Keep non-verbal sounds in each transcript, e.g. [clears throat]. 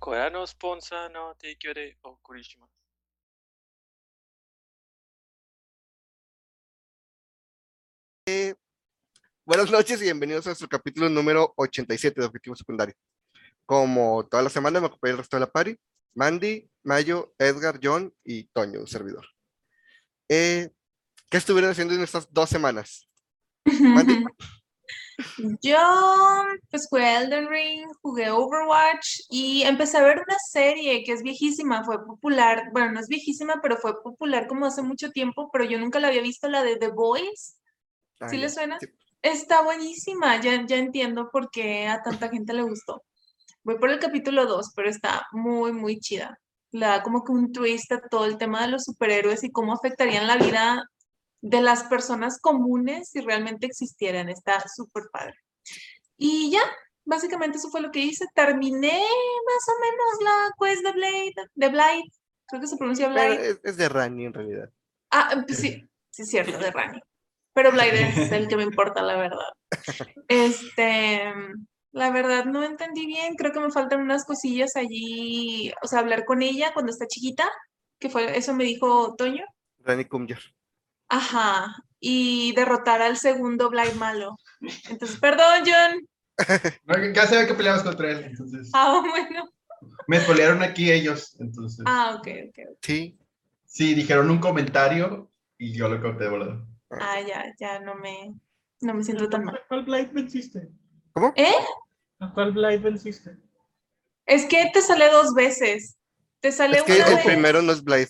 Corea no eh, buenas noches y bienvenidos a nuestro capítulo número 87 de Objetivo Secundario. Como toda la semana me acompaña el resto de la party, Mandy, Mayo, Edgar, John y Toño, un servidor. Eh, ¿Qué estuvieron haciendo en estas dos semanas? [laughs] Mandy. Yo pues jugué Elden Ring, jugué Overwatch y empecé a ver una serie que es viejísima, fue popular, bueno, no es viejísima, pero fue popular como hace mucho tiempo, pero yo nunca la había visto, la de The Boys. ¿Sí le suena? sí. Está buenísima, ya, ya entiendo por qué a tanta gente le gustó. Voy por el capítulo 2, pero está muy, muy chida. Le da como que un twist a todo el tema de los superhéroes y cómo afectarían la vida de las personas comunes si realmente existieran. Está súper padre. Y ya, básicamente eso fue lo que hice. Terminé más o menos la quest de Blade, de Blade. Creo que se pronuncia Blade. es, es de Rani en realidad. Ah, pues sí, sí, es cierto, de Rani. Pero Blade es el que me importa, la verdad. Este, la verdad no entendí bien, creo que me faltan unas cosillas allí, o sea, hablar con ella cuando está chiquita, que fue, eso me dijo Toño. Rani. Ajá, y derrotar al segundo Blade malo. Entonces, perdón, John. [laughs] No, ya sabía que peleabas contra él, entonces. Ah, bueno. Me spoilearon aquí ellos, entonces. Ah, ok, ok. ok. Sí. Sí, dijeron un comentario y yo lo corté de volado. Ah, ya, ya no me, no me siento tan mal. ¿A cuál Blight venciste? ¿Cómo? ¿Eh? ¿A cuál Blight venciste? Es que te sale dos veces. Te sale Es que una el vez. primero no es Blade.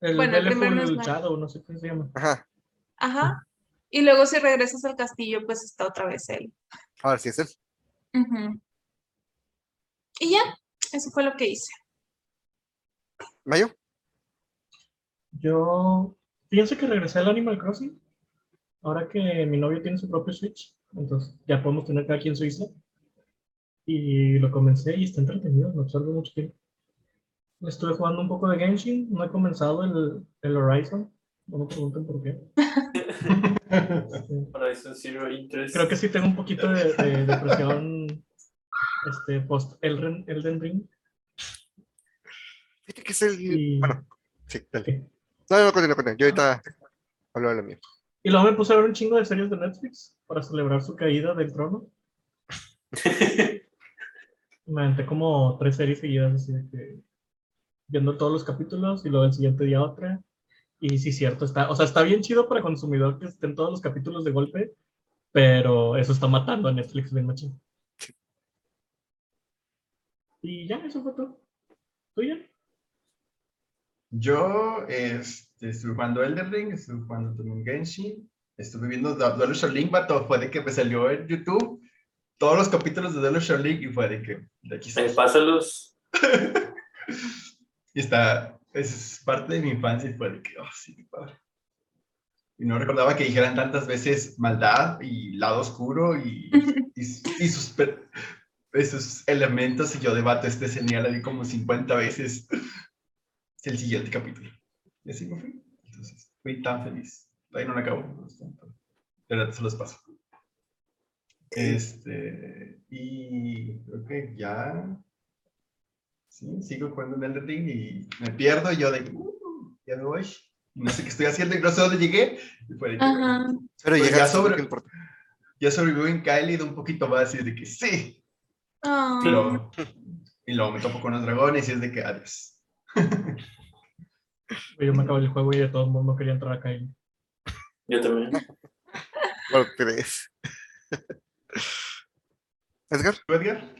El Bueno, el primero no es no sé qué se llama. Ajá. Ajá. Y luego si regresas al castillo, pues está otra vez él. Ahora sí es él. Ujú. Y ya, eso fue lo que hice. Mayo. Yo pienso que regresé al Animal Crossing. Ahora que mi novio tiene su propio Switch, entonces ya podemos tener cada quien su isla. Y lo comencé y está entretenido, no absorbe mucho tiempo. Estuve jugando un poco de Genshin, no he comenzado el, el Horizon. No me pregunten por qué. [laughs] Horizon Zero Interest. Creo que sí tengo un poquito de, de depresión este, post Elden, Elden Ring. Fíjate que es el. Y, Bueno, sí, dale. No, no, continúa, continúa. Yo ahorita hablo de lo mío. y luego me puse a ver un chingo de series de Netflix para celebrar su caída del trono. [laughs] Me aventé como tres series seguidas, así de que viendo todos los capítulos y luego el siguiente día otra. Y sí, cierto, está, o sea, está bien chido para consumidor que estén todos los capítulos de golpe, pero eso está matando a Netflix bien machín. Y ya, eso fue todo. ¿Tú ya? Yo este, estuve jugando Elden Ring, estuve jugando también Genshin, estuve viendo The Duel of Link, vato, fue de que me salió en YouTube todos los capítulos de Duel of Link y fue de que de aquí soy. pásalos. [laughs] Y está, es parte de mi infancia y fue de que, oh, sí, qué padre. Y no recordaba que dijeran tantas veces maldad y lado oscuro y, [laughs] y, y sus, esos elementos. Y yo debato este señal ahí como 50 veces. Es el siguiente capítulo. Y así me fui. Entonces, fui tan feliz. Ahí no lo acabo. De verdad, se los paso. Este, y creo que ya Sí, sigo jugando en Elden Ring y me pierdo y yo de, "Uh, ya me voy. Y No sé qué estoy haciendo y no sé dónde llegué. Y fue de que, Ajá. Pero Pues ya llegaste, sobre- lo que importa. Ya Kylie de un poquito más y es de que sí. Ah. Y luego, y luego me topo con los dragones y es de que adiós. Yo me acabé el juego y de todo el mundo quería entrar acá. Y... Yo también. ¿Por crees? [laughs] Edgar. ¿Tú, Edgar?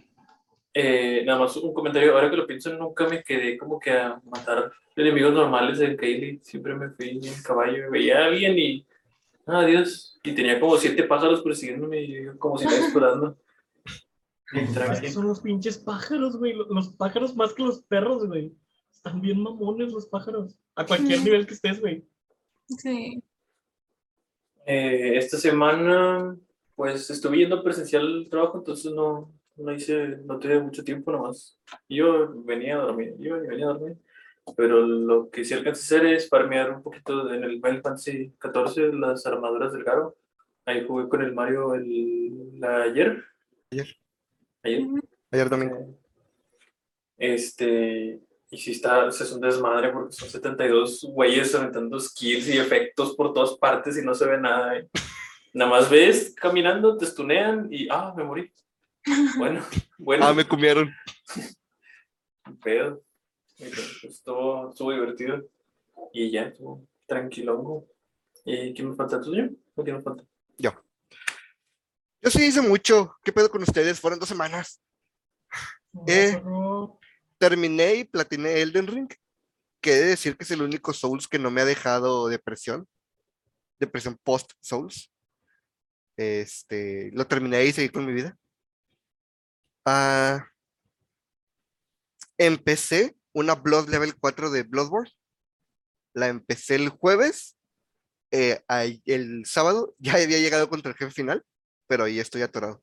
Eh, nada más un comentario. Ahora que lo pienso, nunca me quedé como que a matar enemigos normales de Kaylee. Siempre me fui en caballo y veía a alguien y. Ah, adiós. Y tenía como siete pájaros persiguiéndome y yo como si me explorando. [laughs] Bien. Son los pinches pájaros, güey. Los, los pájaros más que los perros, güey. Están bien mamones los pájaros. A cualquier Sí. nivel que estés, güey. Sí. Eh, esta semana, pues estuve yendo presencial al trabajo, entonces no, no hice, no tuve mucho tiempo nomás. Yo venía a dormir, yo venía a dormir. Pero lo que sí alcancé a hacer es farmear un poquito en el Final Fantasy XIV las armaduras del Garo. Ahí jugué con el Mario el, la- ayer. Ayer. Ayer. Ayer domingo. Eh, Este, y si está, o sea, es un desmadre porque son 72 güeyes aventando skills y efectos por todas partes y no se ve nada. y Nada más ves caminando, te stunean y, ah, me morí. Bueno, [laughs] bueno, Ah, me comieron. [laughs] pedo. Y pues, Estuvo, estuvo divertido. Y ya, estuvo tranquilongo. ¿Y quién me falta tuyo? ¿O quién me falta? Yo sí hice mucho. ¿Qué pedo con ustedes? Fueron dos semanas. Eh. Terminé y platiné Elden Ring. Que he de decir que es el único Souls que no me ha dejado depresión. Depresión post-Souls. Este, lo terminé y seguí con mi vida. Empecé una Blood Level 4 de Bloodborne. La empecé el jueves. eh, el sábado [laughs] ya había llegado contra el jefe final, pero ahí estoy atorado.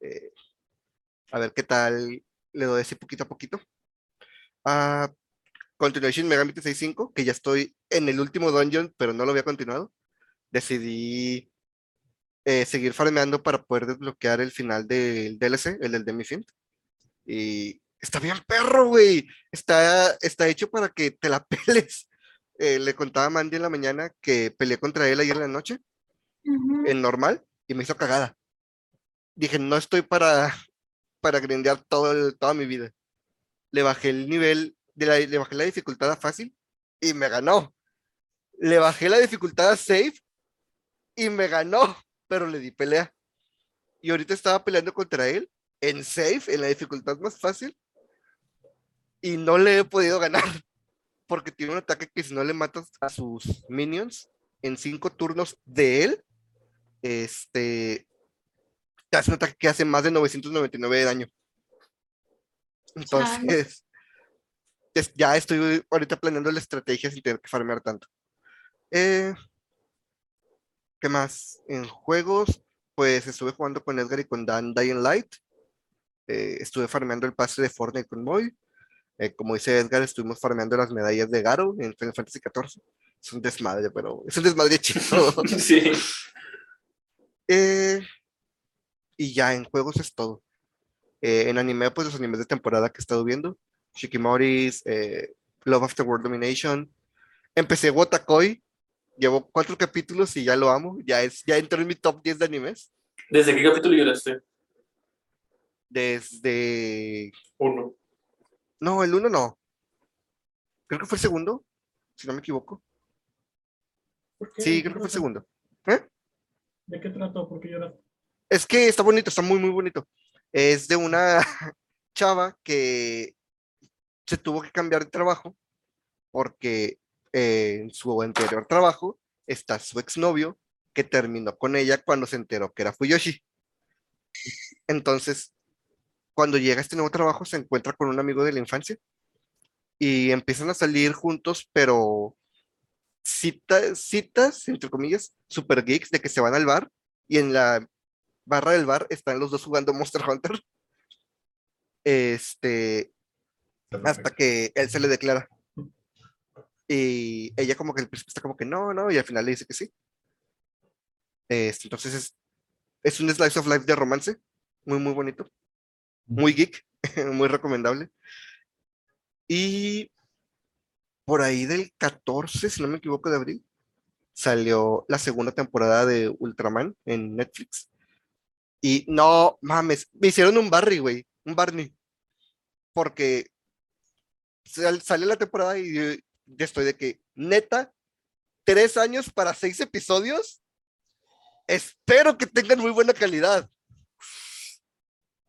Eh, a ver qué tal le doy así poquito a poquito. Ah, Continuation Megami Tensei 5, que ya estoy en el último dungeon, pero no lo había continuado. Decidí eh, seguir farmeando para poder desbloquear el final del DLC, el del Demi-Fiend. Y está bien perro, güey. Está, está hecho para que te la [laughs] peles. Eh, le contaba a Mandy en la mañana que peleé contra él ayer en la noche, Ujú. en normal, y me hizo cagada. Dije, no estoy para, para grindear todo el- toda mi vida. Le bajé el nivel, de la, le bajé la dificultad a fácil y me ganó. Le bajé la dificultad a safe y me ganó, pero le di pelea. Y ahorita estaba peleando contra él en safe, en la dificultad más fácil, y no le he podido ganar. [laughs] Porque tiene un ataque que si no le matas a sus minions en cinco turnos de él, este, te hace un ataque que hace más de 999 de daño. Entonces, [laughs] es- ya estoy ahorita planeando la estrategia sin tener que farmear tanto. Eh, ¿Qué más? En juegos, pues estuve jugando con Edgar y con Dan Dying Light. Eh, estuve farmeando el pase de Fortnite con Moy. Eh, como dice Edgar, estuvimos farmeando las medallas de Garo en Final Fantasy XIV. Es un desmadre, pero es un desmadre chido. [laughs] Sí. Eh, y ya en juegos es todo. Eh, en anime, pues los animes de temporada que he estado viendo. Shikimoris, eh, Love After World Domination. Empecé Wotakoi. Llevo cuatro capítulos y ya lo amo. Ya, es, ya entró en mi top 10 de animes. ¿Desde qué capítulo lloraste? Desde... Uno. No, el uno no. Creo que fue el segundo, si no me equivoco. ¿Por qué? Sí, ¿De creo que fue el segundo. ¿Eh? ¿De qué trató? ¿Por qué lloraste? Es que está bonito, está muy, muy bonito. Es de una [laughs] chava que se tuvo que cambiar de trabajo porque eh, en su anterior trabajo está su exnovio que terminó con ella cuando se enteró que era Fuyoshi. Entonces, cuando llega a este nuevo trabajo, se encuentra con un amigo de la infancia y empiezan a salir juntos, pero citas, citas entre comillas, super geeks de que se van al bar y en la barra del bar están los dos jugando Monster Hunter. Este, hasta que él se le declara. Y ella como que al principio está como que no, no, y al final le dice que sí. Este, entonces es, es un slice of life de romance, muy, muy bonito, muy geek, [laughs] muy recomendable. Y por ahí del 14, si no me equivoco, de abril, salió la segunda temporada de Ultraman en Netflix. Y no mames, me hicieron un Barry, güey, un Barney. Porque sal- sale la temporada y yo estoy de que, neta, tres años para seis episodios. Espero que tengan muy buena calidad.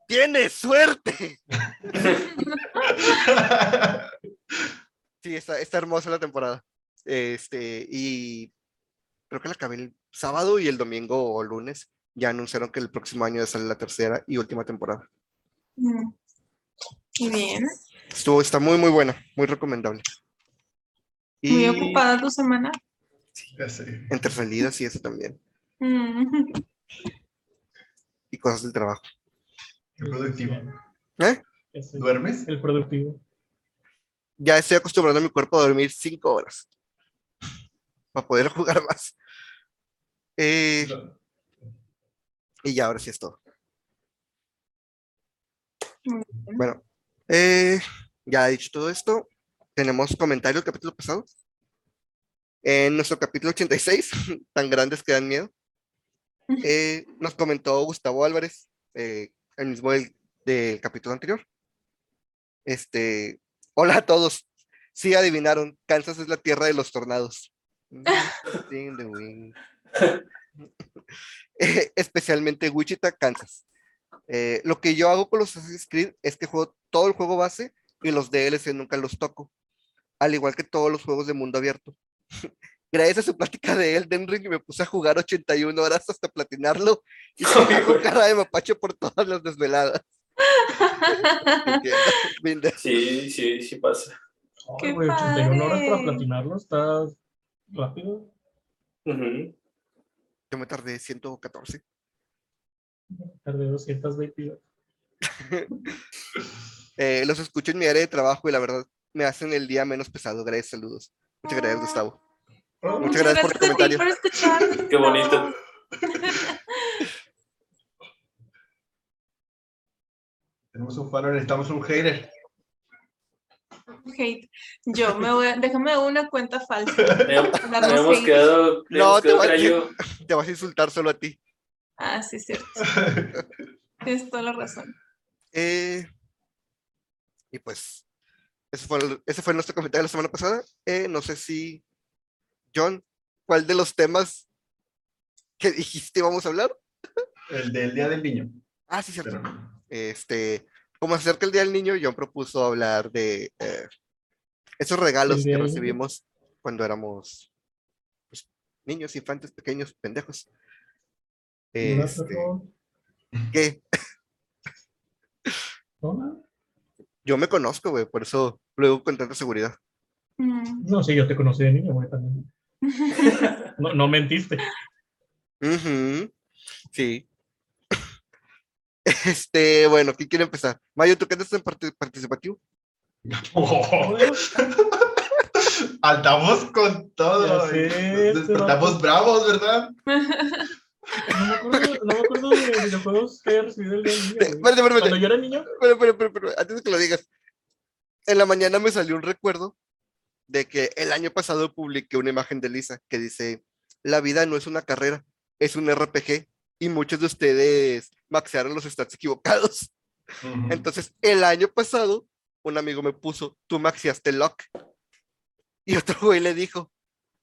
¡Tienes suerte! Sí, está, está hermosa la temporada. Este, y creo que la acabé el sábado y el domingo o lunes ya anunciaron que el próximo año sale la tercera y última temporada. Mm. Muy bien. Estuvo, está muy, muy buena, muy recomendable. Y Muy ocupada tu semana. Ya sé. entre salidas y eso también. Mm. Y cosas del trabajo. Qué productivo. ¿Eh? ¿Duermes? El productivo. Ya estoy acostumbrando a mi cuerpo a dormir cinco horas para poder [laughs] jugar más. Eh, y ya, ahora sí es todo. Bueno, eh, ya dicho todo esto, tenemos comentarios del capítulo pasado. En nuestro capítulo 86, [laughs] tan grandes que dan miedo, eh, nos comentó Gustavo Álvarez, eh, el mismo del, del capítulo anterior. Este, hola a todos. Sí adivinaron, Kansas es la tierra de los tornados. [laughs] Wind. [laughs] Eh, especialmente Wichita, Kansas. Lo que yo hago con los Assassin's Creed es que juego todo el juego base y los DLC nunca los toco. Al igual que todos los juegos de mundo abierto. [laughs] Gracias a su plática de Elden Ring me puse a jugar 81 horas hasta platinarlo y con [laughs] cara de mapache por todas las desveladas. [laughs] Sí, sí, sí pasa. ¡Qué Ay, güey, 81 horas para platinarlo está rápido. Ujú. Yo me tardé 114. Tardé 222. Eh, los escucho en mi área de trabajo y la verdad me hacen el día menos pesado. Gracias, saludos. Muchas gracias, Ah. Gustavo. Oh, Muchas gracias por el a comentario. por escuchar. [laughs] Qué bonito. [laughs] Tenemos un fan, necesitamos un hater. Hate. Yo me voy a, déjame una cuenta falsa. [laughs] Hemos Darnos hemos hate. quedado, No, hemos te quedado va- que era yo. Te vas a insultar solo a ti. Ah, sí, es cierto. Tienes toda la razón. Eh, y pues, ese fue, el- ese fue nuestro comentario la semana pasada. Eh, no sé si, John, ¿cuál de los temas que dijiste vamos a hablar? El del Día del Niño. Ah, sí, cierto. Pero, Este, como se acerca el Día del Niño, John propuso hablar de eh, esos regalos que recibimos cuando éramos pues, niños, infantes, pequeños, pendejos. ¿Verdad, Este, por favor? Yo me conozco, güey, por eso lo digo con tanta seguridad. Mm. No, sí, yo te conocí de niño, güey, también. [laughs] No, no mentiste. Ujú, Sí. [laughs] Este, bueno, ¿quién quiere empezar? Mayo, ¿tú qué andas en parti- participativo? Oh, [laughs] Andamos con todo. Sé, Nos Despertamos vato. bravos, ¿verdad? No me acuerdo, no me acuerdo de videojuegos que haya recibido el día del niño. Espérate, espérate, Cuando yo era niño, Pero, pero, pero, pero, antes de que lo digas, en la mañana me salió un recuerdo de que el año pasado publiqué una imagen de Lisa que dice, la vida no es una carrera, es un RPG y muchos de ustedes maxearon los stats equivocados. Ujú. Entonces, el año pasado, un amigo me puso, tú maxiaste lock. Y otro güey le dijo,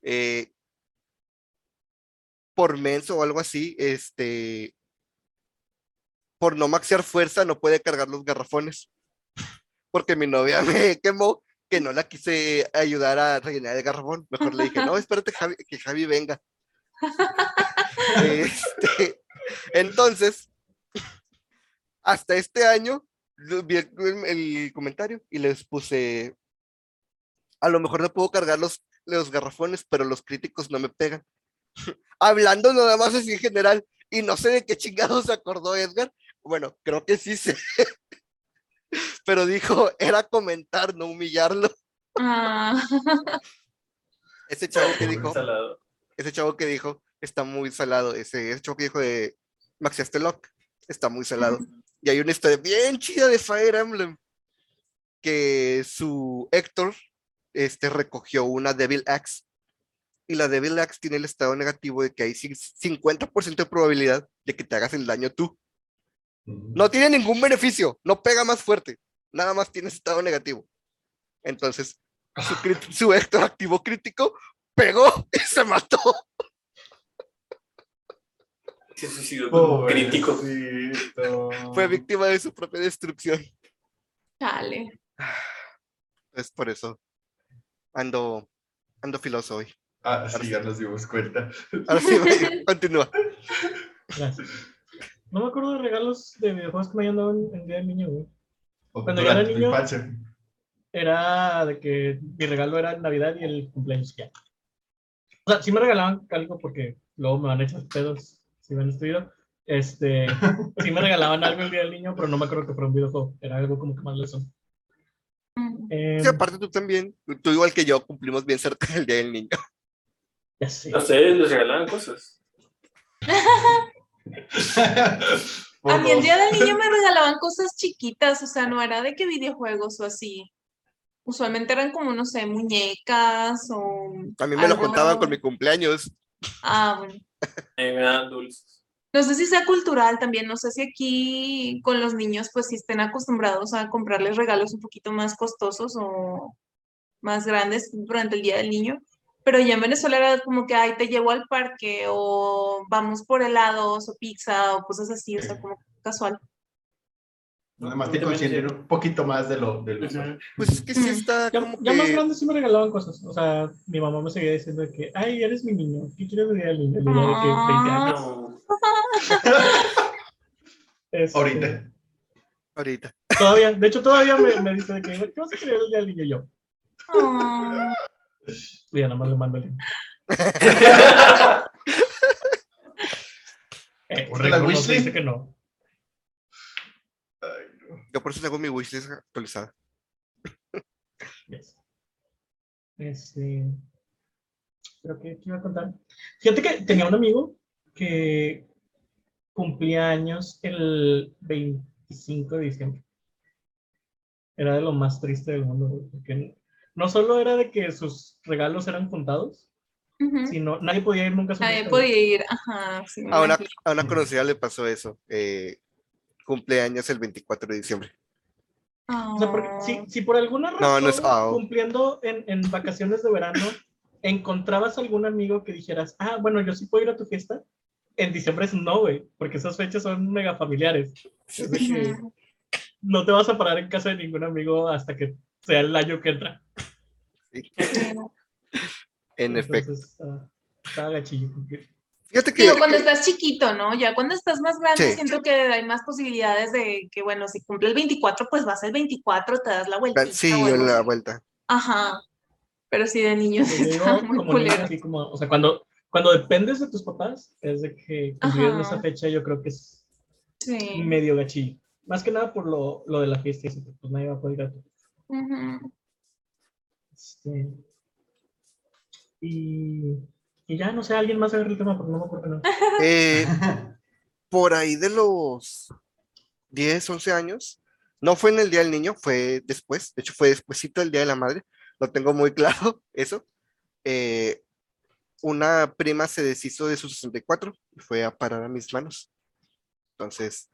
eh, por menso o algo así, este, por no maxear fuerza no puede cargar los garrafones. Porque mi novia [laughs] me quemó que no la quise ayudar a rellenar el garrafón. Mejor le dije, no, [laughs] espérate Javi- que Javi venga. Este, entonces, hasta este año vi el, el comentario y les puse, a lo mejor no puedo cargar los, los garrafones, pero los críticos no me pegan. [laughs] Hablando nada más así en general, y no sé de qué chingados se acordó Edgar. Bueno, creo que sí sé. [laughs] Pero dijo, era comentar, no humillarlo. Ah, Ese chavo que dijo, Salado. ese chavo que dijo, está muy salado. Ese, ese chavo que dijo de Maxi está muy salado. Y hay una historia bien chida de Fire Emblem, que su Héctor este, recogió una Devil Axe. Y la Devil Axe tiene el estado negativo de que hay cin- 50% de probabilidad de que te hagas el daño tú. No tiene ningún beneficio, no pega más fuerte, nada más tiene estado negativo. Entonces, su, crit- su Héctor activo crítico pegó y se mató. Se suicidó como crítico. Fue víctima de su propia destrucción. chale. Es por eso ando, ando filoso hoy. Ah, sí, ya nos dimos cuenta. Ahora sí, [laughs] continúa. gracias. No me acuerdo de regalos de videojuegos que me hayan dado en en el día del niño, güey. O Cuando yo era niño- infancia. Era de que mi regalo era Navidad y el cumpleaños ya. O sea, sí me regalaban algo porque luego me van a echar pedos si ven este video. Este, [laughs] sí me regalaban algo el día del niño, pero no me acuerdo que fuera un videojuego. Era algo como que más lesón. Eh, Sí, aparte tú también, tú igual que yo, cumplimos bien cerca del Día del Niño. Ya sé. A ustedes les regalaban cosas. [laughs] A mí el día del niño me regalaban cosas chiquitas, o sea, no era de que videojuegos o así. Usualmente eran como, no sé, muñecas o... A mí me lo contaban con mi cumpleaños. Ah, bueno. A mí me dan dulces. No sé si sea cultural también, no sé si aquí con los niños pues si estén acostumbrados a comprarles regalos un poquito más costosos o más grandes durante el Día del Niño, pero ya en Venezuela era como que, ay, te llevo al parque o vamos por helados o pizza o cosas así, o sea, como casual. Además te consienten un poquito más de lo del usual. Pues es que sí está Ya, como ya más que... grande sí me regalaban cosas. O sea, mi mamá me seguía diciendo que, ay, eres mi niño, ¿qué quieres de día del niño? Y yo ya de que 20 años. No. [laughs] Este, Ahorita. Ahorita. Todavía, de hecho, todavía me, me dice de que, ¿qué vas a querer el día del niño? Yo, Ah, y ya nada más le mando el link. [laughs] Eh, ¿Por la wishlist? dice que no. Ay, no. Yo por eso tengo mi wishlist actualizada. Yes. Este. Creo que ¿qué iba a contar. Fíjate que tenía un amigo que cumplía años el 25 de diciembre. Era de lo más triste del mundo, porque no solo era de que sus regalos eran contados, sino nadie podía ir nunca a su Nadie podía ir, ajá, sí, A una, imagino. a una conocida le pasó eso. Eh, cumpleaños el 24 de diciembre. O sea, porque si, Ah, si por alguna razón, No, no es AO. cumpliendo en, en vacaciones de verano, encontrabas algún amigo que dijeras, ah, bueno, yo sí puedo ir a tu fiesta, en diciembre es no, güey, porque esas fechas son mega familiares. No te vas a parar en casa de ningún amigo hasta que sea el año que entra. [laughs] En efecto. Entonces, ah, está gachillo. Fíjate que Digo, cuando estás chiquito, ¿no? Ya cuando estás más grande, Sí. siento que hay más posibilidades de que, bueno, si cumple el 24, pues vas el 24, te das la vuelta. sí, en la vuelta. Ajá. Pero sí, de niños digo, está muy como niño, así como, o sea, cuando, cuando dependes de tus papás, es de que cumplir en esa fecha yo creo que es Sí. medio gachillo. Más que nada por lo, lo de la fiesta, y eso, pues nadie va a poder ir a tu Ujú. Este, y, y ya, no sé, alguien más agarra el tema porque no me acuerdo. [laughs] Eh, [laughs] por ahí de los 10, 11 años, no fue en el Día del Niño, fue después, de hecho fue despuesito del Día de la Madre, lo tengo muy [laughs] claro, eso. Eh, una prima se deshizo de su 64 y fue a parar a mis manos. Entonces,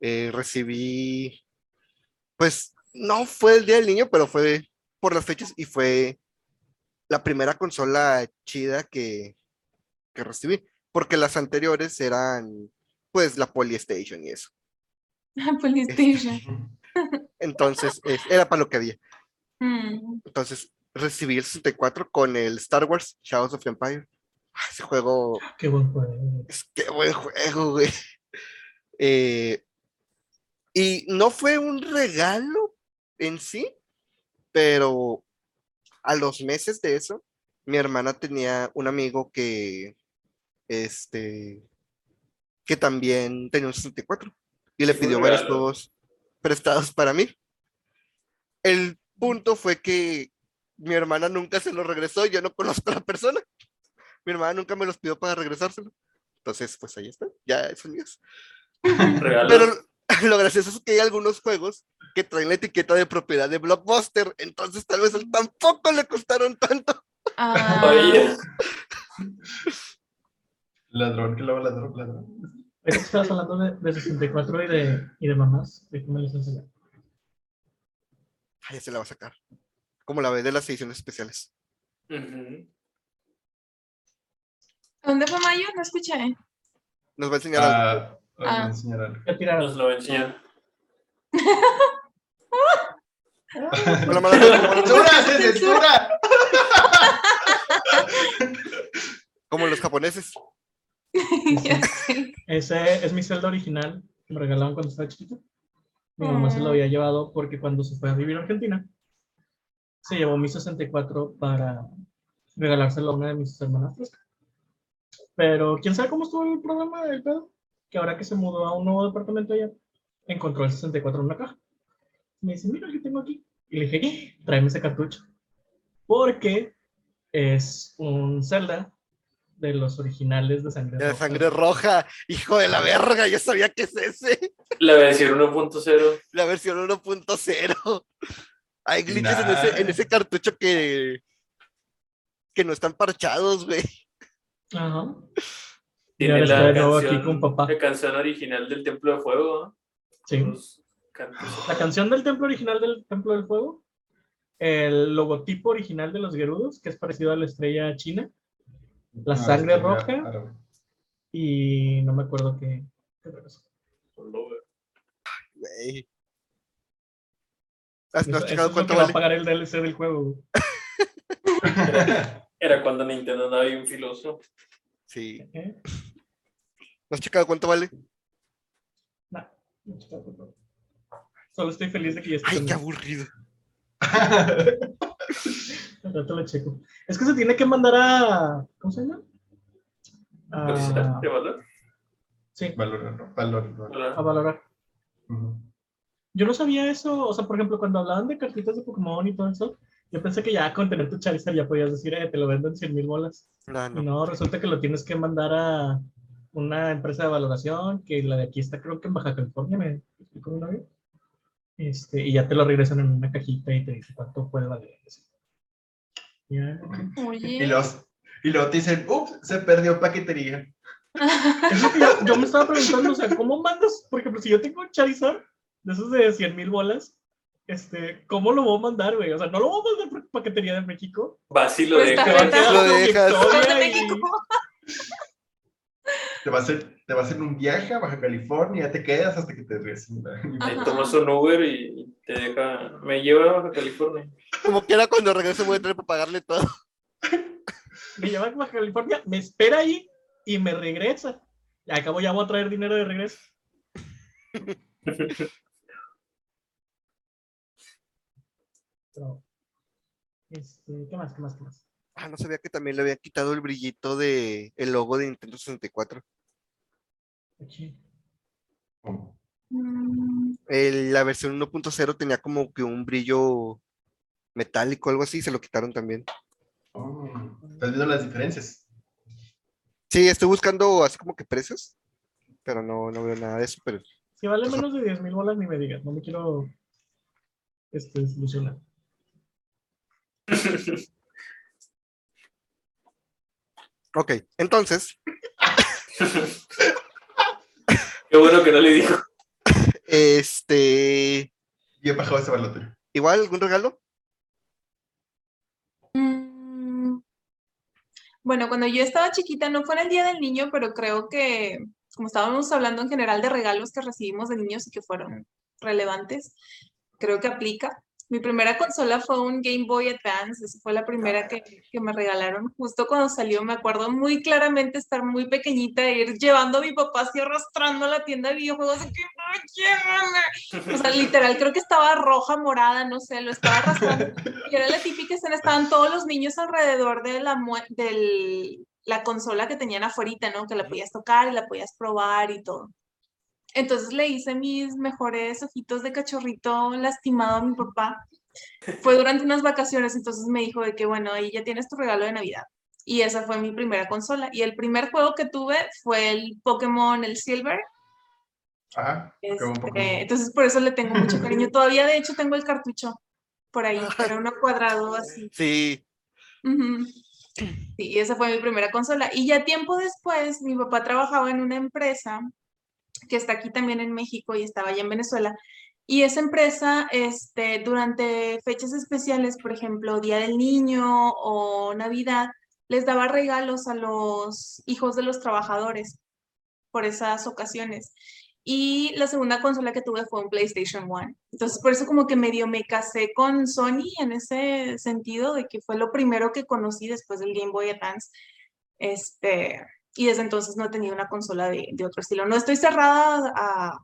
eh, recibí, pues, no fue el Día del Niño, pero fue por las fechas y fue la primera consola chida que, que recibí, porque las anteriores eran, pues, la Polystation y eso. PlayStation. [laughs] Entonces, es- era para lo que había. Mm. Entonces, recibí el 64 con el Star Wars Shadows of the Empire. Ah, Ese juego Qué buen juego. Es que buen juego, güey. Eh, y no fue un regalo en sí, pero a los meses de eso, mi hermana tenía un amigo que, este, que también tenía un 64 y le pidió varios juegos prestados para mí. El punto fue que mi hermana nunca se los regresó, yo no conozco a la persona. Mi hermana nunca me los pidió para regresárselo. Entonces, pues ahí está, ya son míos. Pero lo gracioso es que hay algunos juegos que traen la etiqueta de propiedad de Blockbuster, entonces tal vez él tampoco le costaron tanto. Ah, Oye, Ladrón, que luego ladrón, ladrón. Estabas hablando de, de 64 y de, y de mamás, ¿de qué me les enseñó? Ah, ya se la va a sacar. Como la ve de las ediciones especiales. ¿Dónde fue Mayo? No escuché. Nos va a enseñar algo. Ah, voy a Ah. enseñar algo. Nos lo voy a enseñar. Con la mano arriba, como, los, ¡Censura! ¡Se censura! como los japoneses. Ese [laughs] es mi celda original que me regalaron cuando estaba chiquito. Mi mamá se lo Ah. había llevado porque cuando se fue a vivir a Argentina, se llevó mi 64 para regalárselo a una de mis hermanas. Pero quién sabe cómo estuvo el problema del pedo, que ahora que se mudó a un nuevo departamento allá, encontró el 64 en una caja. Me dice, mira que tengo aquí. Y le dije, ¿qué? Tráeme ese cartucho. Porque es un Zelda de los originales de sangre. De la Roja. sangre roja. Hijo de la verga, yo sabía que es ese. Le voy a decir 1.0. La versión 1.0. Hay glitches en ese, en Nah. ese cartucho que, que no están parchados, güey. Ajá. Tiene la de nuevo aquí canción, con papá. la canción original del Templo de Fuego, ¿no? Sí. Los. La canción del templo original del Templo del Fuego, el logotipo original de los Gerudos, que es parecido a la estrella china, La Ah, sangre roja. y no me acuerdo qué. qué. Güey. ¿Has, ¿No has checado cuánto va a vale? pagar el DLC del juego. [laughs] Era cuando Nintendo andaba bien filoso. Sí. ¿Eh? ¿No has checado cuánto vale? No, no está todo. Solo estoy feliz de que ya esté. Ay, qué aburrido. Al rato lo checo. Es que se tiene que mandar a. ¿Cómo se llama? A, ¿De valor? sí, Valor, valor, valor. a valorar. Yo no sabía eso. O sea, por ejemplo, cuando hablaban de cartitas de Pokémon y todo eso, yo pensé que ya con tener tu Charizard ya podías decir, eh, te lo vendo en 100 mil bolas. No, Y no. no, resulta que lo tienes que mandar a una empresa de valoración, que la de aquí está creo que en Baja California, me explicó mi novio. Este, y ya te lo regresan en una cajita y te dice cuánto puede valer. Ya. Oye. Y los, y luego te dicen, ups, se perdió paquetería. [laughs] Es lo que yo, yo me estaba preguntando, o sea, ¿cómo mandas? Por ejemplo, si yo tengo un Charizard de esos de 100 mil bolas, este, ¿cómo lo voy a mandar, güey? O sea, no lo voy a mandar por paquetería de México. Vas y lo está dejas. Lo dejas. Los de y- México. Te vas, a hacer, te vas en un viaje a Baja California, ya te quedas hasta que te regresen. Tomas un Uber y te deja. Me lleva a Baja California. Como quiera, cuando regrese voy a tener para pagarle todo. [laughs] Me lleva a Baja California, me espera ahí y me regresa. Y al cabo ya voy a traer dinero de regreso. [laughs] Pero, este, ¿qué más? ¿Qué más? ¿Qué más? Ah, no sabía que también le habían quitado el brillito de el logo de Nintendo 64. Mm, El- la versión 1.0 tenía como que un brillo metálico, algo así, y se lo quitaron también. Oh, ¿Estás viendo las diferencias? Sí, estoy buscando así como que precios, pero no, no veo nada de eso, pero Si vale menos de 10 mil bolas, ni me digas. No me quiero este, desilusionar. ok, entonces, [laughs] Qué bueno que no le dijo. [laughs] este, Y he bajado ese balote. igual algún regalo, mm, Bueno, cuando yo estaba chiquita, no fue en el Día del Niño, pero creo que, como estábamos hablando en general de regalos que recibimos de niños y que fueron relevantes, creo que aplica. Mi primera consola fue un Game Boy Advance, esa fue la primera que, que me regalaron. Justo cuando salió, me acuerdo muy claramente estar muy pequeñita e ir llevando a mi papá así arrastrando a la tienda de videojuegos de que no llévame. O sea, literal, creo que estaba roja, morada, no sé, lo estaba arrastrando. Y era la típica escena, estaban todos los niños alrededor de la, del, la consola que tenían afuera, ¿no? Que la podías tocar y la podías probar y todo. Entonces le hice mis mejores ojitos de cachorrito lastimado a mi papá. Fue durante unas vacaciones, entonces me dijo de que, bueno, ahí ya tienes tu regalo de Navidad. Y esa fue mi primera consola. Y el primer juego que tuve fue el Pokémon, el Silver. Ajá, Este, Pokémon. entonces por eso le tengo mucho [laughs] cariño. Todavía de hecho tengo el cartucho por ahí, era uno cuadrado así. [laughs] sí, Ujú. Sí, esa fue mi primera consola. Y ya tiempo después, mi papá trabajaba en una empresa que está aquí también en México y estaba allá en Venezuela. Y esa empresa, este, durante fechas especiales, por ejemplo, Día del Niño o Navidad, les daba regalos a los hijos de los trabajadores por esas ocasiones. Y la segunda consola que tuve fue un PlayStation 1. Entonces, por eso como que medio me casé con Sony en ese sentido de que fue lo primero que conocí después del Game Boy Advance. Este, y desde entonces no he tenido una consola de, de otro estilo. No estoy cerrada a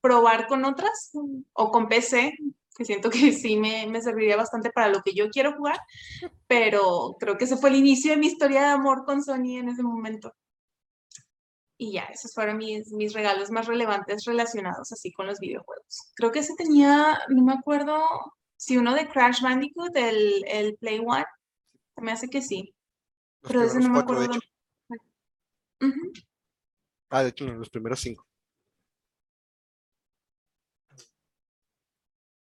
probar con otras o con PC, que siento que sí me, me serviría bastante para lo que yo quiero jugar, pero creo que ese fue el inicio de mi historia de amor con Sony en ese momento. Y ya, esos fueron mis, mis regalos más relevantes relacionados así con los videojuegos. Creo que ese tenía, no me acuerdo si uno de Crash Bandicoot, el, el Play One, me hace que sí. los Pero ese no me acuerdo. Dónde- Ujú. Ah, de hecho, no, los primeros cinco.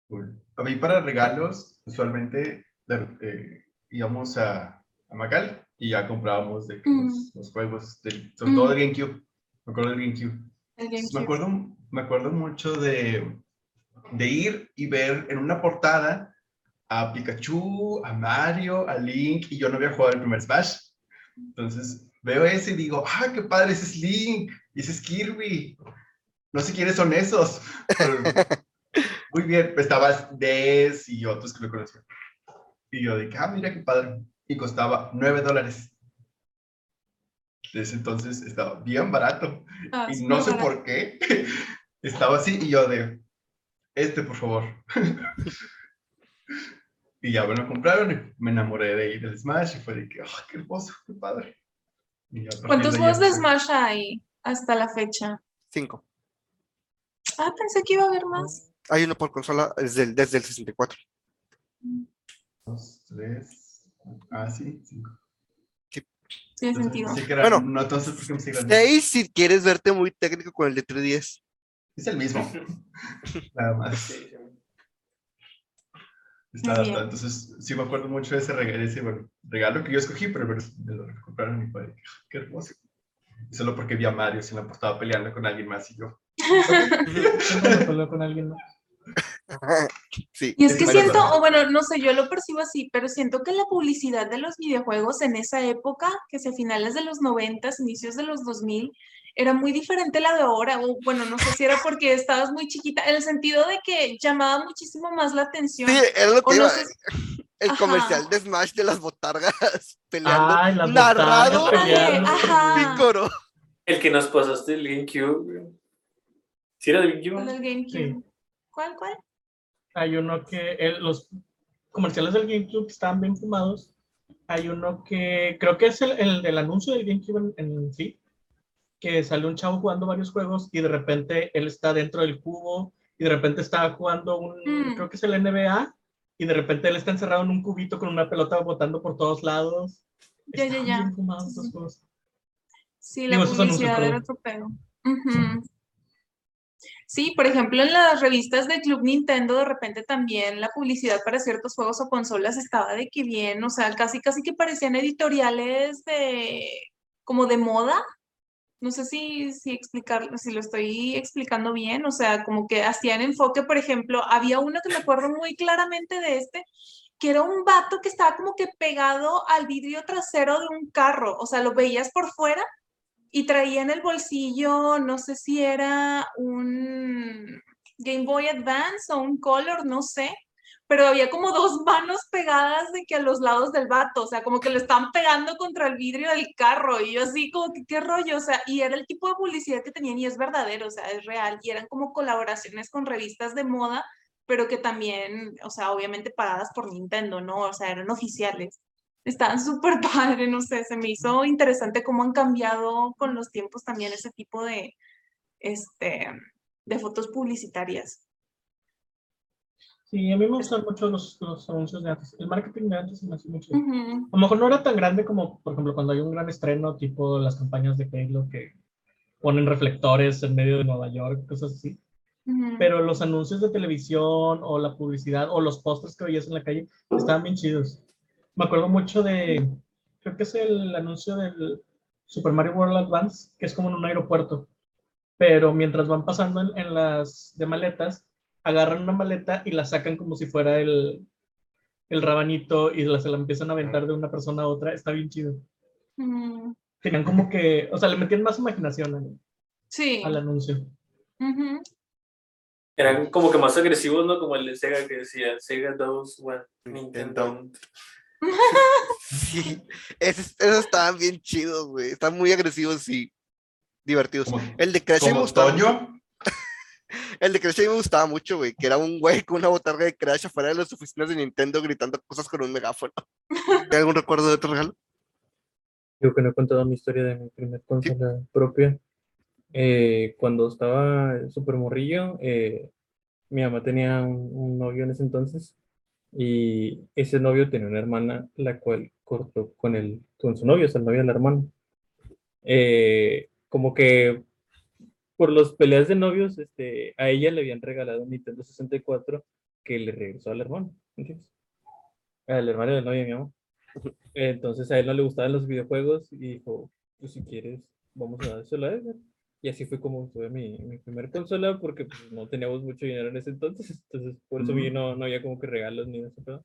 Cool. a mí para regalos, usualmente de- eh, íbamos a, a Macal y ya comprábamos de que los, Mm. los juegos, del- sobre todo del GameCube. Me acuerdo del GameCube. El Me GameCube. acuerdo, me acuerdo mucho de, de ir y ver en una portada a Pikachu, a Mario, a Link, y yo no había jugado el primer Smash. Entonces veo ese y digo, ¡ah, qué padre! Ese es Link, y ese es Kirby. No sé quiénes son esos. pero [laughs] muy bien, estaba Des y otros que lo conocían. Y yo dije, ah, mira qué padre. Y costaba 9 dólares. Desde entonces estaba bien barato. Ah, Y no sé barato. por qué. [laughs] Estaba así y yo de, este, por favor. [laughs] y ya me lo compraron y me enamoré de ir del Smash y fue de que, ¡ah, qué hermoso, qué padre! Y ya a partir ¿Cuántos juegos de. Smash hay hasta la fecha? Cinco. Ah, pensé que iba a haber más. Hay uno por consola desde el, desde el 64. Dos, tres, ah, sí, cinco. Tiene sentido. era- Bueno, no, entonces, ¿por qué me sigue? Seis si quieres verte muy técnico con el de 3DS. Es el mismo. [laughs] Nada más. Está adaptado. Entonces, sí me acuerdo mucho de ese regalo, ese, regalo que yo escogí, pero me lo- compraron mi padre. Qué hermoso. Y solo porque vi a Mario, si la estaba peleando con alguien más y yo. Con alguien más. [laughs] Sí. Y es Es que siento, o bueno, no sé, yo lo percibo así, pero siento que la publicidad de los videojuegos en esa época, que se finales de los 90, inicios de los 2000, era muy diferente a la de ahora. O bueno, no sé si era porque estabas muy chiquita, en el sentido de que llamaba muchísimo más la atención. Sí, era lo que no iba. sé, El Ajá. comercial de Smash de las botargas [laughs] peleando. Ay, las narrado. Pícoro. El que nos pasaste el GameCube. ¿Sí era del el GameCube? del GameCube. Sí. ¿Cuál, cuál? Hay uno que el- los comerciales del GameCube estaban bien fumados. Hay uno que creo que es el, el del anuncio del GameCube en, en sí, que sale un chavo jugando varios juegos y de repente él está dentro del cubo y de repente está jugando un, Mm. creo que es el NBA, y de repente él está encerrado en un cubito con una pelota botando por todos lados. Ya, ya, ya. fumados Sí, la Digo, publicidad era otro pedo. Ujú. Sí, por ejemplo, en las revistas de Club Nintendo, de repente también la publicidad para ciertos juegos o consolas estaba de que bien, o sea, casi, casi que parecían editoriales de, como de moda. No sé si, si explicar, si lo estoy explicando bien, o sea, como que hacían enfoque, por ejemplo, había uno que me acuerdo muy claramente de este, que era un vato que estaba como que pegado al vidrio trasero de un carro, o sea, lo veías por fuera y traía en el bolsillo, no sé si era un Game Boy Advance o un Color, no sé, pero había como dos manos pegadas de que a los lados del vato, o sea, como que lo estaban pegando contra el vidrio del carro y yo así como que qué rollo, o sea, y era el tipo de publicidad que tenían y es verdadero, o sea, es real, y eran como colaboraciones con revistas de moda, pero que también, o sea, obviamente pagadas por Nintendo, ¿no? O sea, eran oficiales. Estaban súper padre, no sé, se me hizo interesante cómo han cambiado con los tiempos también ese tipo de, este, de fotos publicitarias. Sí, a mí me gustan mucho los, los anuncios de antes. El marketing de antes me hace mucho. Ujú, A lo mejor no era tan grande como, por ejemplo, cuando hay un gran estreno, tipo las campañas de Halo que ponen reflectores en medio de Nueva York, cosas así. ujú. Pero los anuncios de televisión o la publicidad o los pósters que veías en la calle estaban bien chidos. Me acuerdo mucho de, creo que es el anuncio del Super Mario World Advance, que es como en un aeropuerto. Pero mientras van pasando en, en las de maletas, agarran una maleta y la sacan como si fuera el, el rabanito y la, se la empiezan a aventar de una persona a otra. Está bien chido. Ujú. Tenían como que, o sea, le metían más imaginación al, Sí. al anuncio. Eran como que más agresivos, ¿no? Como el de Sega que decía Sega does what Nintendo. don't". Sí. Esos, esos estaban bien chidos, güey. Están muy agresivos y divertidos. Como, El de Crash me mucho. Toño. El de Crash a mí me gustaba mucho, güey. Que era un güey con una botarga de Crash afuera de las oficinas de Nintendo gritando cosas con un megáfono. [laughs] ¿Hay algún recuerdo de otro regalo? Yo que no he contado mi historia de mi primer consola propia. Eh, cuando estaba súper morrillo, eh, mi mamá tenía un, un novio en ese entonces y ese novio tenía una hermana la cual cortó con, el, con su novio, o sea, el novio de la hermana. Eh, como que por las peleas de novios, este, a ella le habían regalado un Nintendo 64 que le regresó al hermano, ¿entiendes? Al hermano del novio mi mamá. Entonces a él no le gustaban los videojuegos y dijo, pues si quieres, vamos a dárselo a Edgar. Y así fue como tuve mi, mi primer consola porque pues, no teníamos mucho dinero en ese entonces, entonces por eso vi, no, no había como que regalos ni eso, pedo.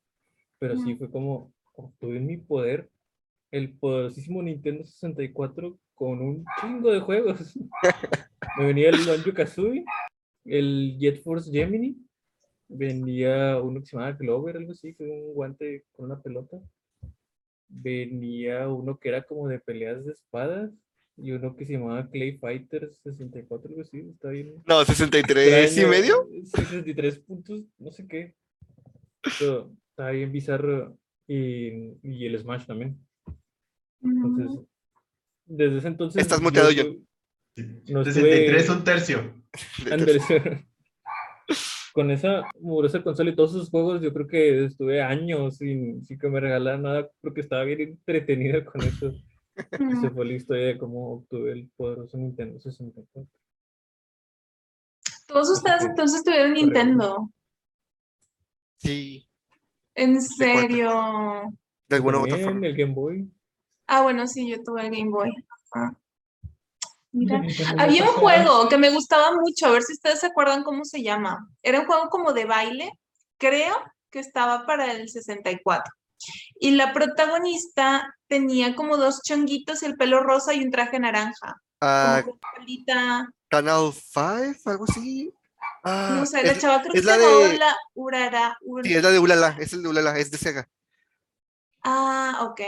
pero sí Ujú. fue como obtuve en mi poder el poderosísimo Nintendo 64 con un chingo de juegos. [laughs] Me venía el Banjo Kazooie, el Jet Force Gemini, venía uno que se llamaba Glover, algo así, que un guante con una pelota. Venía uno que era como de peleas de espadas y uno que se llamaba Clay Fighter 64, algo así, está bien. No, 63 y extraño, medio. 63 puntos, no sé qué. Pero está bien bizarro. Y, y el Smash también. Entonces, desde ese entonces. Estás muteado, yo. John. No 63, estuve- un tercio. [laughs] Con esa mugrosa consola y todos esos juegos, yo creo que estuve años sin, sin que me regalaran nada porque estaba bien entretenido con eso. Y se Ujú. fue la historia de cómo obtuve el poderoso Nintendo 64. Todos ustedes entonces tuvieron. Nintendo. Sí, En serio. de alguna u otra También forma. el Game Boy. Ah, bueno, sí, yo tuve el Game Boy. Ah. Mira. Había un juego que me gustaba mucho, a ver si ustedes se acuerdan cómo se llama. Era un juego como de baile, creo que estaba para el 64. Y la protagonista tenía como dos chonguitos, el pelo rosa y un traje naranja. Ah, Como con colita, Canal 5, algo así. Ah, no sé, la es, chava creo que es se la de- la Urara. Ur- sí, es la de Ulala, es el de Ulala, es de Sega. Ah, ok.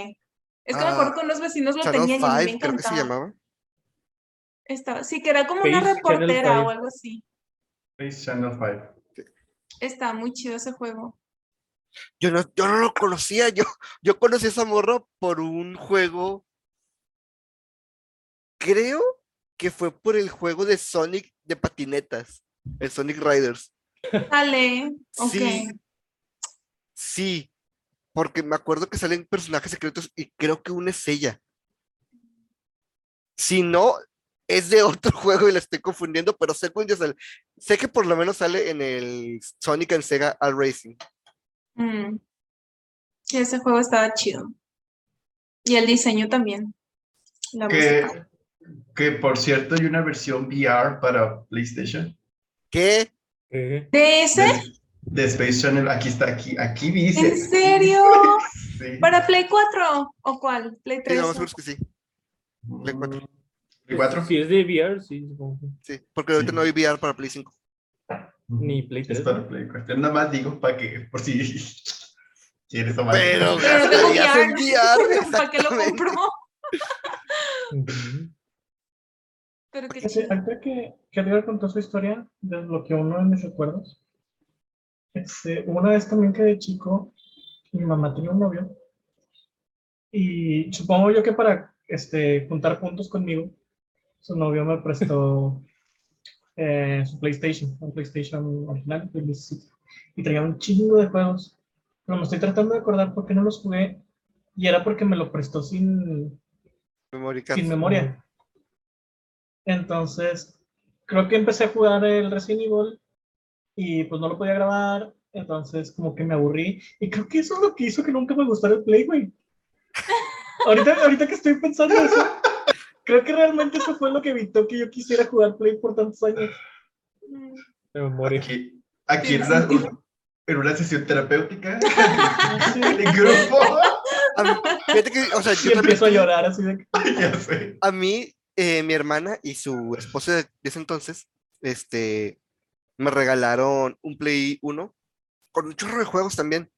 Es que me Ah, acuerdo que unos vecinos lo Channel tenían y a mí me 5, creo que se encantaba. llamaba. Estaba, sí, que era como una reportera o 5. algo así. Face Channel 5. Está muy chido ese juego. Yo no, yo no lo conocía, yo, yo conocí a esa morra por un juego. Creo que fue por el juego de Sonic de patinetas, el Sonic Riders. Dale, ok. Sí, sí, porque me acuerdo que salen personajes secretos y creo que una es ella. Si no, es de otro [laughs] juego y la estoy confundiendo, pero sé, sé que por lo menos sale en el Sonic en Sega All Racing. Mm. Sí, ese juego estaba chido. Y el diseño también. Que, que por cierto hay una versión VR para PlayStation. ¿Qué? Eh. ¿De ese? De, de Space Channel, aquí está, aquí, aquí dice. ¿En serio? [laughs] ¿Para Play 4 o cuál? ¿Play 3? Sí, vamos a ver que sí. Play 4. 4? Si es de VR, sí, supongo. Sí, porque ahorita sí. no hay VR para Play 5. Ni Play 3. Es para Play 4. Nada más digo para que, por si [laughs] quieres tomar. Pero, pero no tengo VR. [laughs] ¿Para qué lo compro? pero qué chido. Que, que contó su historia, desbloqueó uno de mis recuerdos. Este, una vez también que de chico, mi mamá tenía un novio. Y supongo yo que para este, juntar puntos conmigo, su novio me prestó eh, su PlayStation, un PlayStation original, del 17, y traía un chingo de juegos. Pero me estoy tratando de acordar por qué no los jugué. Y era porque me lo prestó sin, sin memoria. Entonces, creo que empecé a jugar el Resident Evil y pues no lo podía grabar, entonces como que me aburrí y creo que eso es lo que hizo que nunca me gustara el Play, güey. [laughs] ahorita, ahorita que estoy pensando eso, creo que realmente eso fue lo que evitó que yo quisiera jugar Play por tantos años. De memoria. Aquí, aquí en, una, sí. en una sesión terapéutica. [laughs] Sí. en grupo. A mí- fíjate que, o sea, Y yo también empiezo a llorar así de que... [laughs] ya sé. a mí, eh, mi hermana y su esposa de de ese entonces, este, me regalaron un Play 1 con un chorro de juegos también.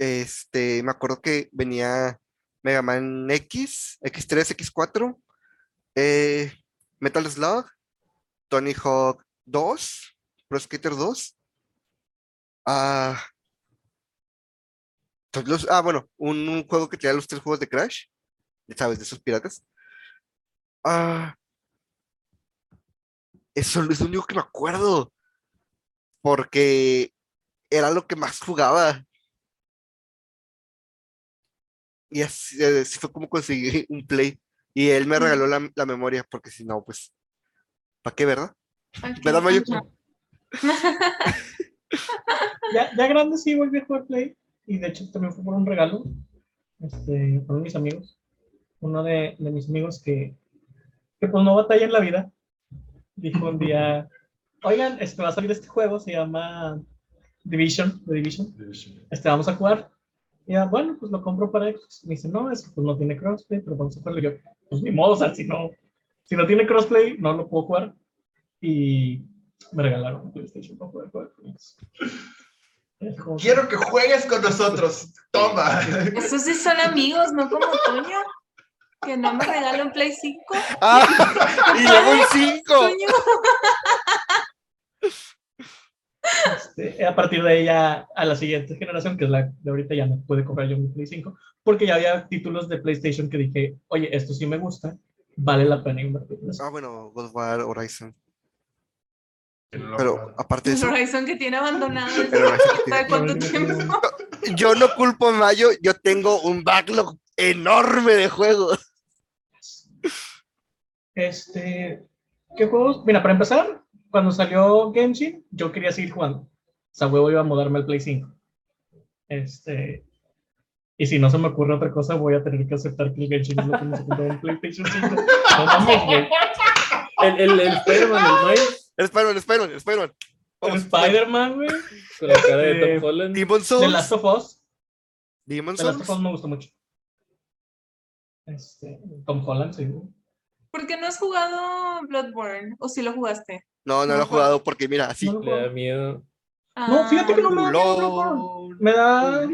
Este, me acuerdo que venía Mega Man X, X3, X4, eh, Metal Slug, Tony Hawk 2, Pro Skater 2. Ah, los- ah, bueno, un, juego que tenía los tres juegos de Crash, sabes, de esos piratas. Ah, eso es lo único que me acuerdo. Porque era lo que más jugaba. Y así, eh, así fue como conseguí un play. Y él me regaló la, la memoria, porque si no, pues, ¿para qué, verdad? ¿Verdad, Mayo? ajá. [laughs] Ya, ya grande sí volví a jugar Play. Y de hecho también fue por un regalo. Este, por mis amigos. Uno de, de mis amigos que, que pues no batalla en la vida. Dijo un día, oigan, este va a salir este juego, se llama Division, The Division. Este vamos a jugar. Y ya, bueno, pues lo compro para Xbox. Me dice, no, es que pues no tiene crossplay, pero vamos a jugarlo. Yo, pues ni modo, o sea, si no, si no tiene crossplay, no lo puedo jugar. Y me regalaron un PlayStation para poder jugar con [laughs] que- Quiero que juegues con nosotros. Toma. [laughs] Esos sí son amigos, no como Toño. Que no me regala un Play 5. ¡Ah! [laughs] ¡Y luego un 5! Este, a partir de ella, a la siguiente generación, que es la de ahorita, ya no puede comprar yo mi Play 5, porque ya había títulos de PlayStation que dije, oye, esto sí me gusta, vale la pena invertir. en eso". Ah, bueno, God of War, Horizon. Pero aparte de eso, Horizon que tiene abandonado ¿Sabe cuánto [laughs] tiempo? yo no culpo a Mayo, yo tengo un backlog enorme de juegos. Este, ¿qué juegos? Mira, para empezar, cuando salió Genshin, yo quería seguir jugando. O sea, huevo iba a mudarme al Play 5. Este, y si no se me ocurre otra cosa, voy a tener que aceptar que el Genshin es lo que en PlayStation 5. No mames, güey. El, el, el Spider-Man, el Miles, Spider-Man, Spider-Man, Spider-Man. El Vamos, Spider-Man, güey. con la cara de Eh, Tom Holland. Demon The Souls. Last of Us. Demon The Last of Souls. Us me gustó mucho. Este, Tom Holland, sí. ¿Por qué no has jugado Bloodborne? ¿O si lo jugaste? No, no lo he jugado porque mira, así. No, Le da miedo. No, fíjate que no me da miedo Bloodborne. Me da.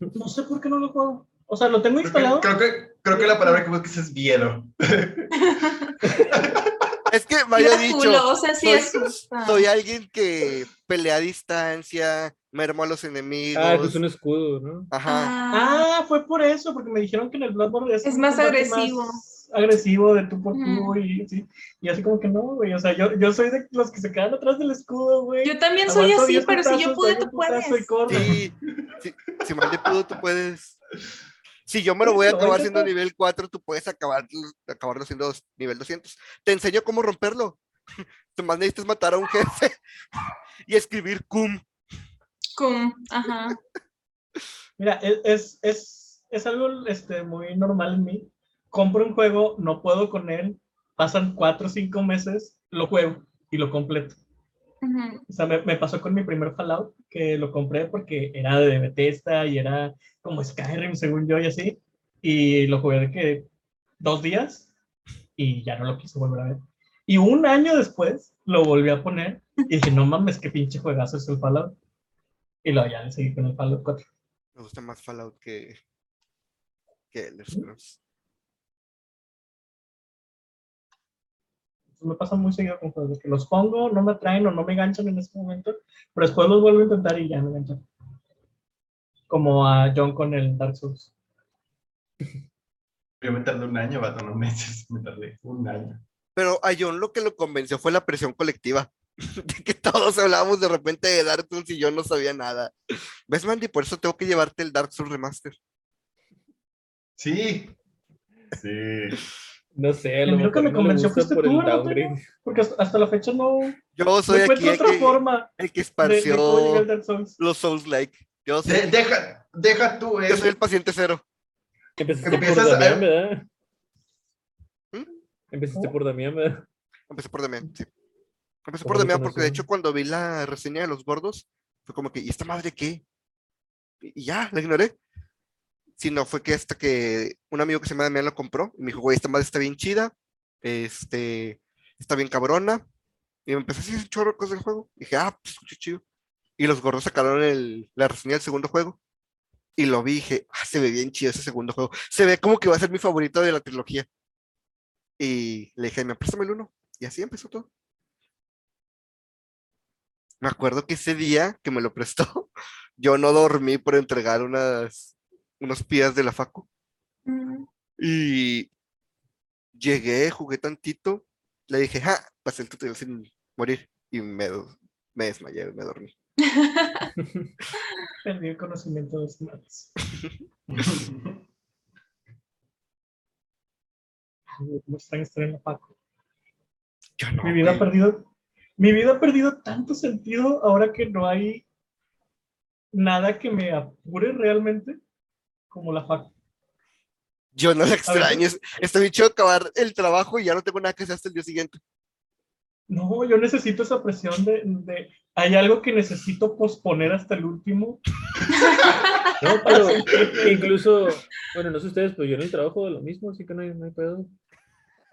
No sé por qué no lo juego. O sea, lo tengo Creo instalado. que, creo, que, creo que la palabra que buscas es miedo. [laughs] Es que me había dicho, culo, o sea, sí soy- soy alguien que pelea a distancia, mermo a los enemigos. Ah, es un escudo, ¿no? Ajá. Ah, Ah, fue por eso, porque me dijeron que en el Bloodborne Es un más agresivo. más agresivo de tú por tú y así. Y así como que no, güey. O sea, yo, yo soy de los que se quedan atrás del escudo, güey. yo también soy así, 10 pero si yo pude, tú puedes. corro. Sí, si, mal de pudo, tú puedes. Si yo me lo Sí, voy a acabar siendo nivel 4, tú puedes acabar, acabarlo siendo nivel 200. Te enseño cómo romperlo. [laughs] Tú más necesitas matar a un jefe y escribir cum. Cum, ajá. Mira, es, es, es, es algo este, muy normal en mí. Compro un juego, no puedo con él, pasan cuatro o cinco meses, lo juego y lo completo. Ujú. O sea, me, me pasó con mi primer Fallout, que lo compré porque era de Bethesda y era como Skyrim, según yo, y así. Y lo jugué de que dos días y ya no lo quise volver a ver. Y un año después lo volví a poner y dije, no mames, qué pinche juegazo es el Fallout. Y luego ya le seguí con el Fallout 4. Me gusta más Fallout que, que Elder Scrolls. me pasa muy seguido con juegos, de que los pongo, no me atraen o no me enganchan en ese momento, pero después los vuelvo a intentar y ya me enganchan. Como a John con el Dark Souls. [laughs] Yo me tardé un año, vato, no meses. [laughs] Me tardé un año. Pero a John lo que lo convenció fue la presión colectiva. De [laughs] que todos hablábamos de repente de Dark Souls y yo no sabía nada. ¿Ves, Mandy? Por eso tengo que llevarte el Dark Souls Remaster. Sí. Sí. No sé, a lo único que me convenció fuiste por tú, el ¿verdad, downgrade. Porque hasta, la fecha no, Yo soy aquí el otra que, forma el que de, de esparció Dark Souls. los Souls-like. Yo, soy- De- deja, deja tú yo eso. soy el paciente cero. Empezaste por Empiezas a- Damián, ¿verdad? ¿Mm? Empezaste por Damián, ¿verdad? Empecé por Damián, sí. Empecé ¿Cómo por Damián porque de hecho cuando vi la reseña de los gordos, fue como que, ¿y esta madre qué? Y ya, la ignoré. Si no, fue que hasta que un amigo que se llama Damián lo compró y me dijo, güey, esta madre está bien chida, este, está bien cabrona. Y me empecé a decir chorro de cosas del juego. Y dije, ah, pues chido. Y los gordos sacaron el, la reseña del segundo juego. Y lo vi y dije, ah, se ve bien chido ese segundo juego. Se ve como que va a ser mi favorito de la trilogía. Y le dije, me préstame el uno. Y así empezó todo. Me acuerdo que ese día que me lo prestó, [laughs] yo no dormí por entregar unas, unos pies de la facu. Mm. Y llegué, jugué tantito, le dije, ja, pasé el tutorial sin morir. Y me, desmayé, me dormí. [laughs] Perdí el conocimiento de los manos. [laughs] Estar en la Paco. Yo no. Mi vida ha perdido Mi vida ha perdido tanto sentido ahora que no hay nada que me apure realmente como la fac. Yo no la extraño. es- Estoy dicho acabar el trabajo y ya no tengo nada que hacer hasta el día siguiente. No, yo necesito esa presión de, de- hay algo que necesito posponer hasta el último. [laughs] No, pero incluso, bueno, no sé ustedes, pero yo en el trabajo de lo mismo, así que no hay, no hay pedo.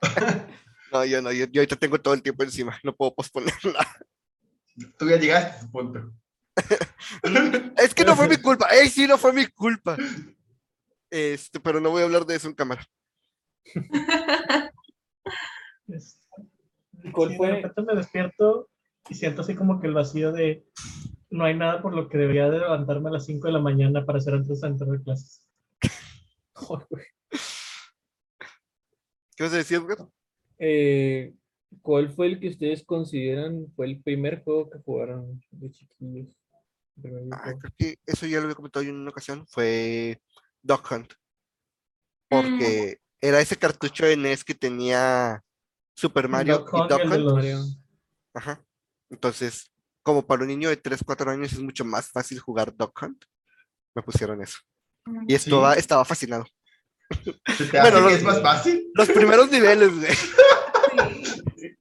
[laughs] No, yo no, yo, yo ahorita tengo todo el tiempo encima, no puedo posponer nada. Tú ya llegaste punto. [laughs] Es que no fue mi culpa, ¡ey, sí, no fue mi culpa! Este, pero no voy a hablar de eso en cámara. Es- [laughs] ¿Cuál sí? De repente me despierto y siento así como que el vacío de no hay nada por lo que debería de levantarme a las 5 de la mañana para hacer antes de entrar a clases. Joder. [laughs] ¿Qué vas a decir, Edgar? Eh, ¿Cuál fue el que ustedes consideran fue el primer juego que jugaron de chiquillos? Ah, creo que eso ya lo había comentado yo en una ocasión, fue Duck Hunt. Porque era ese cartucho de NES que tenía Super Mario Duck y Hunt, de Hunt. los- Mario. Ajá. Entonces, como para un niño de 3, 4 años es mucho más fácil jugar Duck Hunt, me pusieron eso. Y Sí. estaba, fascinado. ¿Se [laughs] [laughs] te Bueno, hace lo- que es más fácil? Los primeros niveles, güey. [laughs]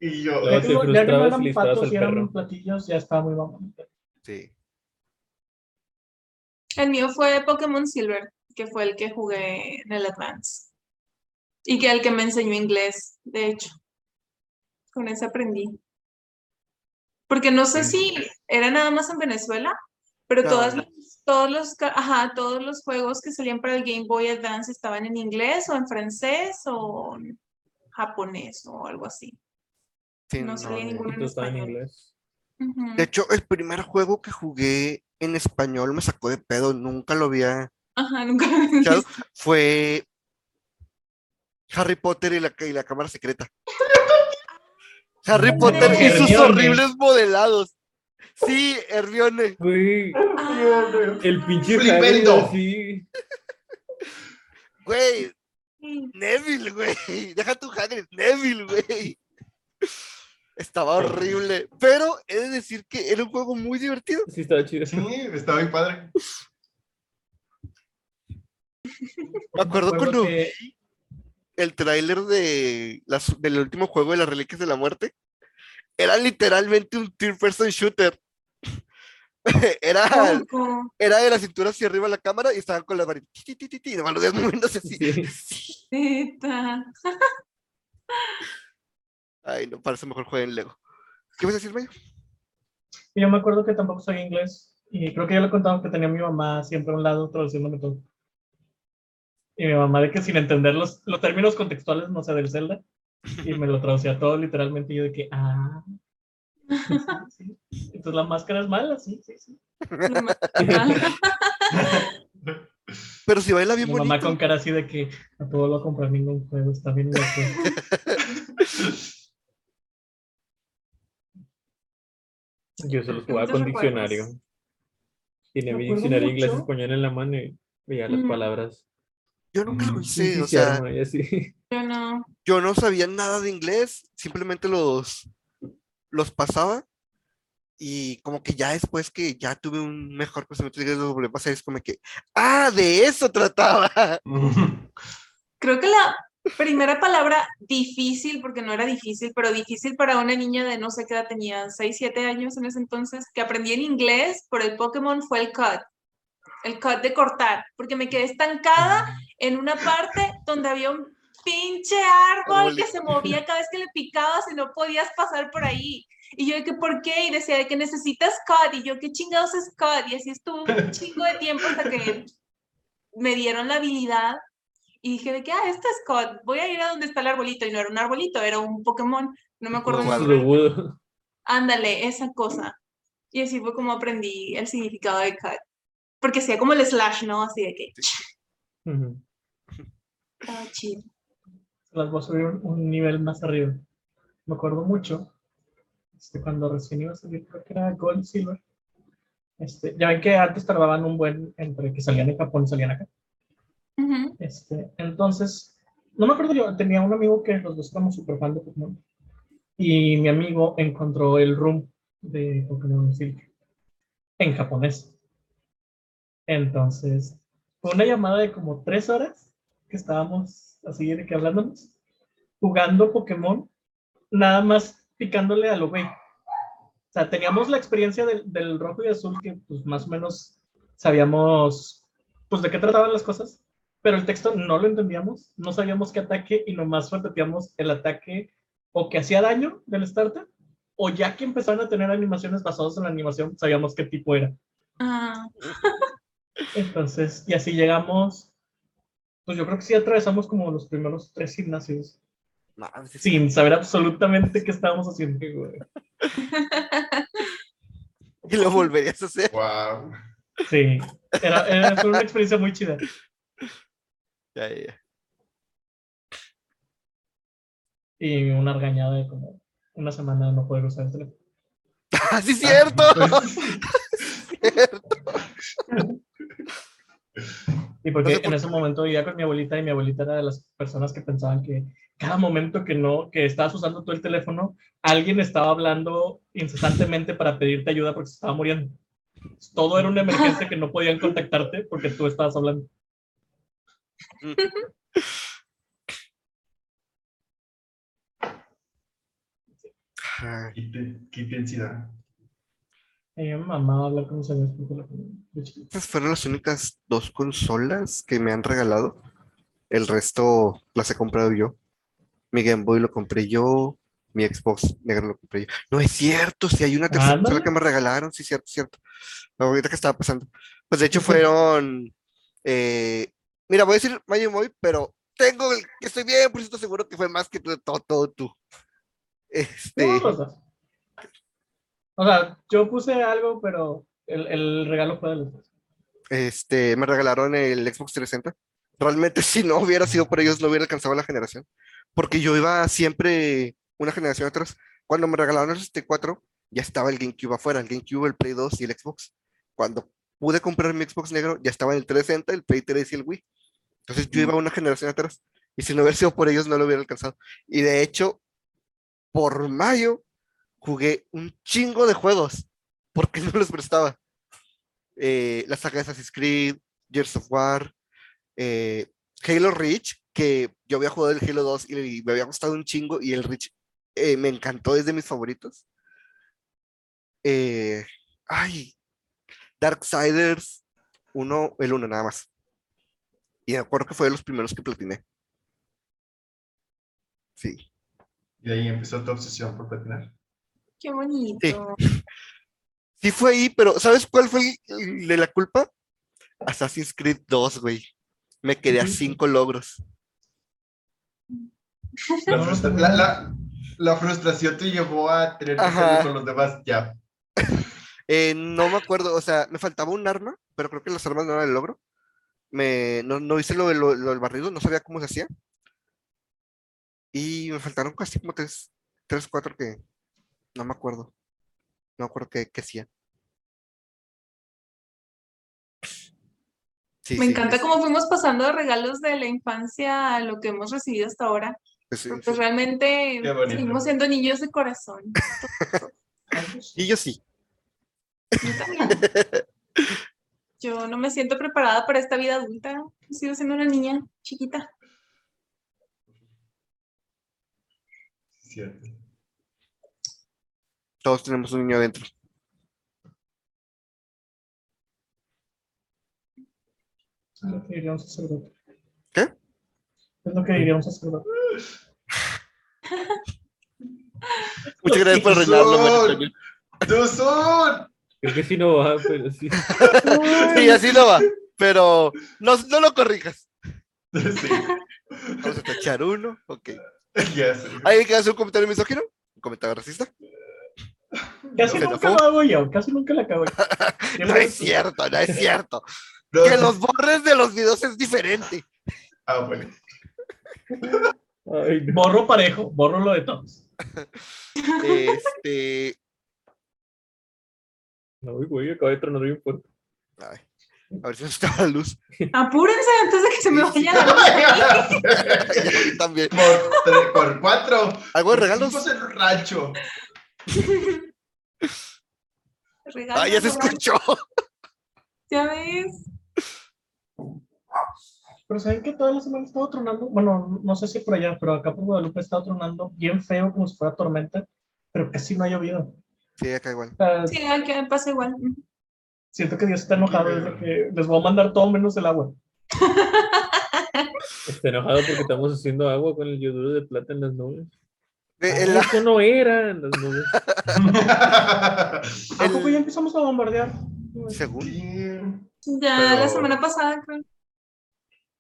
Y yo, Luego te frustrabas y patos y eran platillos, ya estaba muy mamón. Sí. El mío fue Pokémon Silver, que fue el que jugué en el Advance. Y que el que me enseñó inglés, de hecho. Con ese aprendí. Porque no sé si era nada más en Venezuela, pero No. todas todos los, ajá, todos los juegos que salían para el Game Boy Advance estaban en inglés o en francés o en japonés o algo así. Sí, No no, salía ninguno en estaba en. De hecho, el primer juego que jugué en español me sacó de pedo, nunca lo había Ajá, nunca lo había visto. Fue Harry Potter y la, y la cámara secreta. [laughs] Harry No, Potter y sus Hermione. horribles modelados. Sí, Hermione. Güey, Ah, el pinche Flipendo. Así. Güey, sí. Neville, güey. Deja tu Hagrid, Neville, güey. Estaba horrible, pero he de decir que era un juego muy divertido. Sí, estaba chido. sí, está muy padre. Me acuerdo cuando que- el tráiler de las, del último juego de las Reliquias de la Muerte era literalmente un third person shooter. [laughs] era, era de la cintura hacia arriba la cámara y estaban con las varitas. ti, ti, y nomás los dedos moviéndose así. Sí. [laughs] Ay, no, parece mejor jugar en Lego. ¿Qué vas a decir, Mayo? Yo me acuerdo que tampoco sabía inglés y creo que ya lo he contado que tenía a mi mamá siempre a un lado traduciéndome todo. Y mi mamá de que sin entender los, los términos contextuales, no sé, del Zelda, y me lo traducía todo literalmente y yo de que, ah, sí, sí. entonces la máscara es mala, sí, sí, sí. No [laughs] Pero si baila bien Mi mamá con cara así de que no te vuelvo a comprar ningún juego, está bien loco. [laughs] Yo solo jugaba con diccionario. Tenía Me mi diccionario mucho. inglés-español en la mano y veía las palabras. Yo nunca lo Mm, hice, o sea, así. [laughs] Yo no. yo no sabía nada de inglés, simplemente los, los pasaba y como que ya después que ya tuve un mejor conocimiento de inglés, lo volví a pasar, es como que, ah, de eso trataba. [laughs] Creo que la primera palabra difícil, porque no era difícil, pero difícil para una niña de no sé qué edad tenía, 6, 7 años en ese entonces, que aprendí en inglés por el Pokémon fue el cut. El cut de cortar, porque me quedé estancada en una parte donde había un pinche árbol que se movía cada vez que le picabas y no podías pasar por ahí. Y yo de que, ¿por qué? Y decía de que necesitas cut. Y yo, ¿qué chingados es cut? Y así estuvo un chingo de tiempo hasta que me dieron la habilidad y dije de que, ah, este es Scott, voy a ir a donde está el arbolito. Y no era un arbolito, era un Pokémon. No me acuerdo. Robudo. Ándale, esa cosa. Y así fue como aprendí el significado de cut. Porque hacía como el slash, ¿no? Así de que [laughs] estaba chido. Las voy a subir un, un nivel más arriba. Me acuerdo mucho, este, cuando recién iba a salir, creo que era Gold Silver. Este, ya ven que antes tardaban un buen entre que salían en Japón y salían acá. Este, entonces, no me acuerdo yo, tenía un amigo que los dos éramos súper fan de Pokémon. Y mi amigo encontró el room de Pokémon Silk en japonés. Entonces, fue una llamada de como tres horas que estábamos así de que hablándonos, jugando Pokémon, nada más picándole a lo güey. O sea, teníamos la experiencia del, del rojo y azul que pues más o menos sabíamos pues de qué trataban las cosas, pero el texto no lo entendíamos, no sabíamos qué ataque y nomás repetíamos el ataque o que hacía daño del starter, o ya que empezaron a tener animaciones basadas en la animación, sabíamos qué tipo era. Ah, Entonces, y así llegamos, pues yo creo que sí atravesamos como los primeros tres gimnasios, sí. sin saber absolutamente qué estábamos haciendo. güey. [laughs] Y lo volverías a hacer. Wow. Sí, era, era- fue una experiencia muy chida. Ya, ya, ya. Y una regañada de como una semana de no poder usar el teléfono. ¡Ah, [laughs] sí, cierto! Pues, [laughs] Cierto. Y porque en ese momento vivía con mi abuelita y mi abuelita era de las personas que pensaban que cada momento que no, que estabas usando tú el teléfono, alguien estaba hablando incesantemente para pedirte ayuda porque se estaba muriendo. Todo era una emergencia que no podían contactarte porque tú estabas hablando. Ay, qué, qué intensidad. Y mi mamá hablar con mis amigos por teléfono. de chiquito. Estas fueron las únicas dos consolas que me han regalado. El resto las he comprado yo. Mi Game Boy lo compré yo. Mi Xbox negro lo compré yo. No es cierto, si hay una tercera consola Ándale. que me regalaron, sí, cierto, cierto. Ahorita que estaba pasando. Pues de hecho fueron. eh, mira, voy a decir Mayo Boy, pero tengo el que estoy bien, por cierto, seguro que fue más que todo, todo tú. Este. No, los dos. O sea, yo puse algo, pero el, el regalo fue de los dos. este, me regalaron el Xbox 360. Realmente [laughs] si no hubiera sido por ellos no hubiera alcanzado la generación, porque yo iba siempre una generación atrás. Cuando me regalaron el 64, ya estaba el GameCube afuera, el GameCube, el Play 2 y el Xbox. Cuando pude comprar mi Xbox negro, ya estaba en el 360, el Play 3 y el Wii. Entonces yo iba una generación atrás, y si no hubiera sido por ellos no lo hubiera alcanzado. Y de hecho, por mayo, jugué un chingo de juegos, porque [laughs] no los prestaba eh, la saga de Assassin's Creed, Gears of War, eh, Halo Reach, que yo había jugado el Halo 2 y me había gustado un chingo y el Reach eh, me encantó, es de mis favoritos. Eh, ay, Darksiders 1, el 1 nada más. Y me acuerdo que fue de los primeros que platiné. Sí. Y ahí empezó tu obsesión por platinar. qué bonito. Sí fue ahí, pero ¿sabes cuál fue de la culpa? Assassin's Creed 2, güey. Me quedé a cinco logros. La, No, frustra- no, la- no. la- la frustración te llevó a tener que con los demás. Ya. Eh, no me acuerdo, o sea, me faltaba un arma, pero creo que las armas no eran el logro. Me, no, no hice lo, lo- lo del barrido, no sabía cómo se hacía. Y me faltaron casi como tres, tres, cuatro que no me acuerdo. No me acuerdo qué, qué hacía. Sí, Me sí, encanta cómo fuimos pasando de regalos de la infancia a lo que hemos recibido hasta ahora. pues, sí, Pues sí. realmente seguimos siendo niños de corazón. [laughs] Y yo sí. Yo también. Yo no me siento preparada para esta vida adulta. Sigo siendo una niña chiquita. Cierto. Todos tenemos un niño adentro. Es lo que diría un sacerdote. ¿Qué? Es lo que diría un sacerdote. Muchas gracias por Antonio. ¡Duzun! Creo que sí no va, pero sí. [laughs] Sí, así no va. Pero no, no lo corrijas. [laughs] Sí. Vamos a tachar uno. Ok. [laughs] Ya sé. ¿Alguien que hace un comentario misógino? ¿Un comentario racista? Casi nunca lo hago yo, casi nunca la acabo yo. No es cierto, no es cierto. No, Que los borres de los videos es diferente. Ah, bueno. Ay. Borro parejo, borro lo de todos. Este. No, güey, acabo de tronar bien fuerte. ay. A ver si nos está la luz. [laughs] Apúrense antes de que se me vaya la luz. [laughs] También. Por, tre- por cuatro. ¿Algo de regalos? El rancho. Ah, ya se Regalos, escuchó. Ya ves. Pero saben que toda la semana ha estado tronando. Bueno, no sé si por allá, pero acá por Guadalupe ha estado tronando bien feo, como si fuera tormenta, pero casi no ha llovido. Sí, acá igual. Sea, Sí, aquí me pasa igual. siento que Dios está enojado desde que les voy a mandar todo menos el agua. [laughs] Está enojado porque estamos haciendo agua con el yoduro de plata en las nubes. Ay, en la- Eso no era en las nubes. [laughs] ¿A poco El- ya empezamos a bombardear? según. Sí. Ya la semana pasada, creo.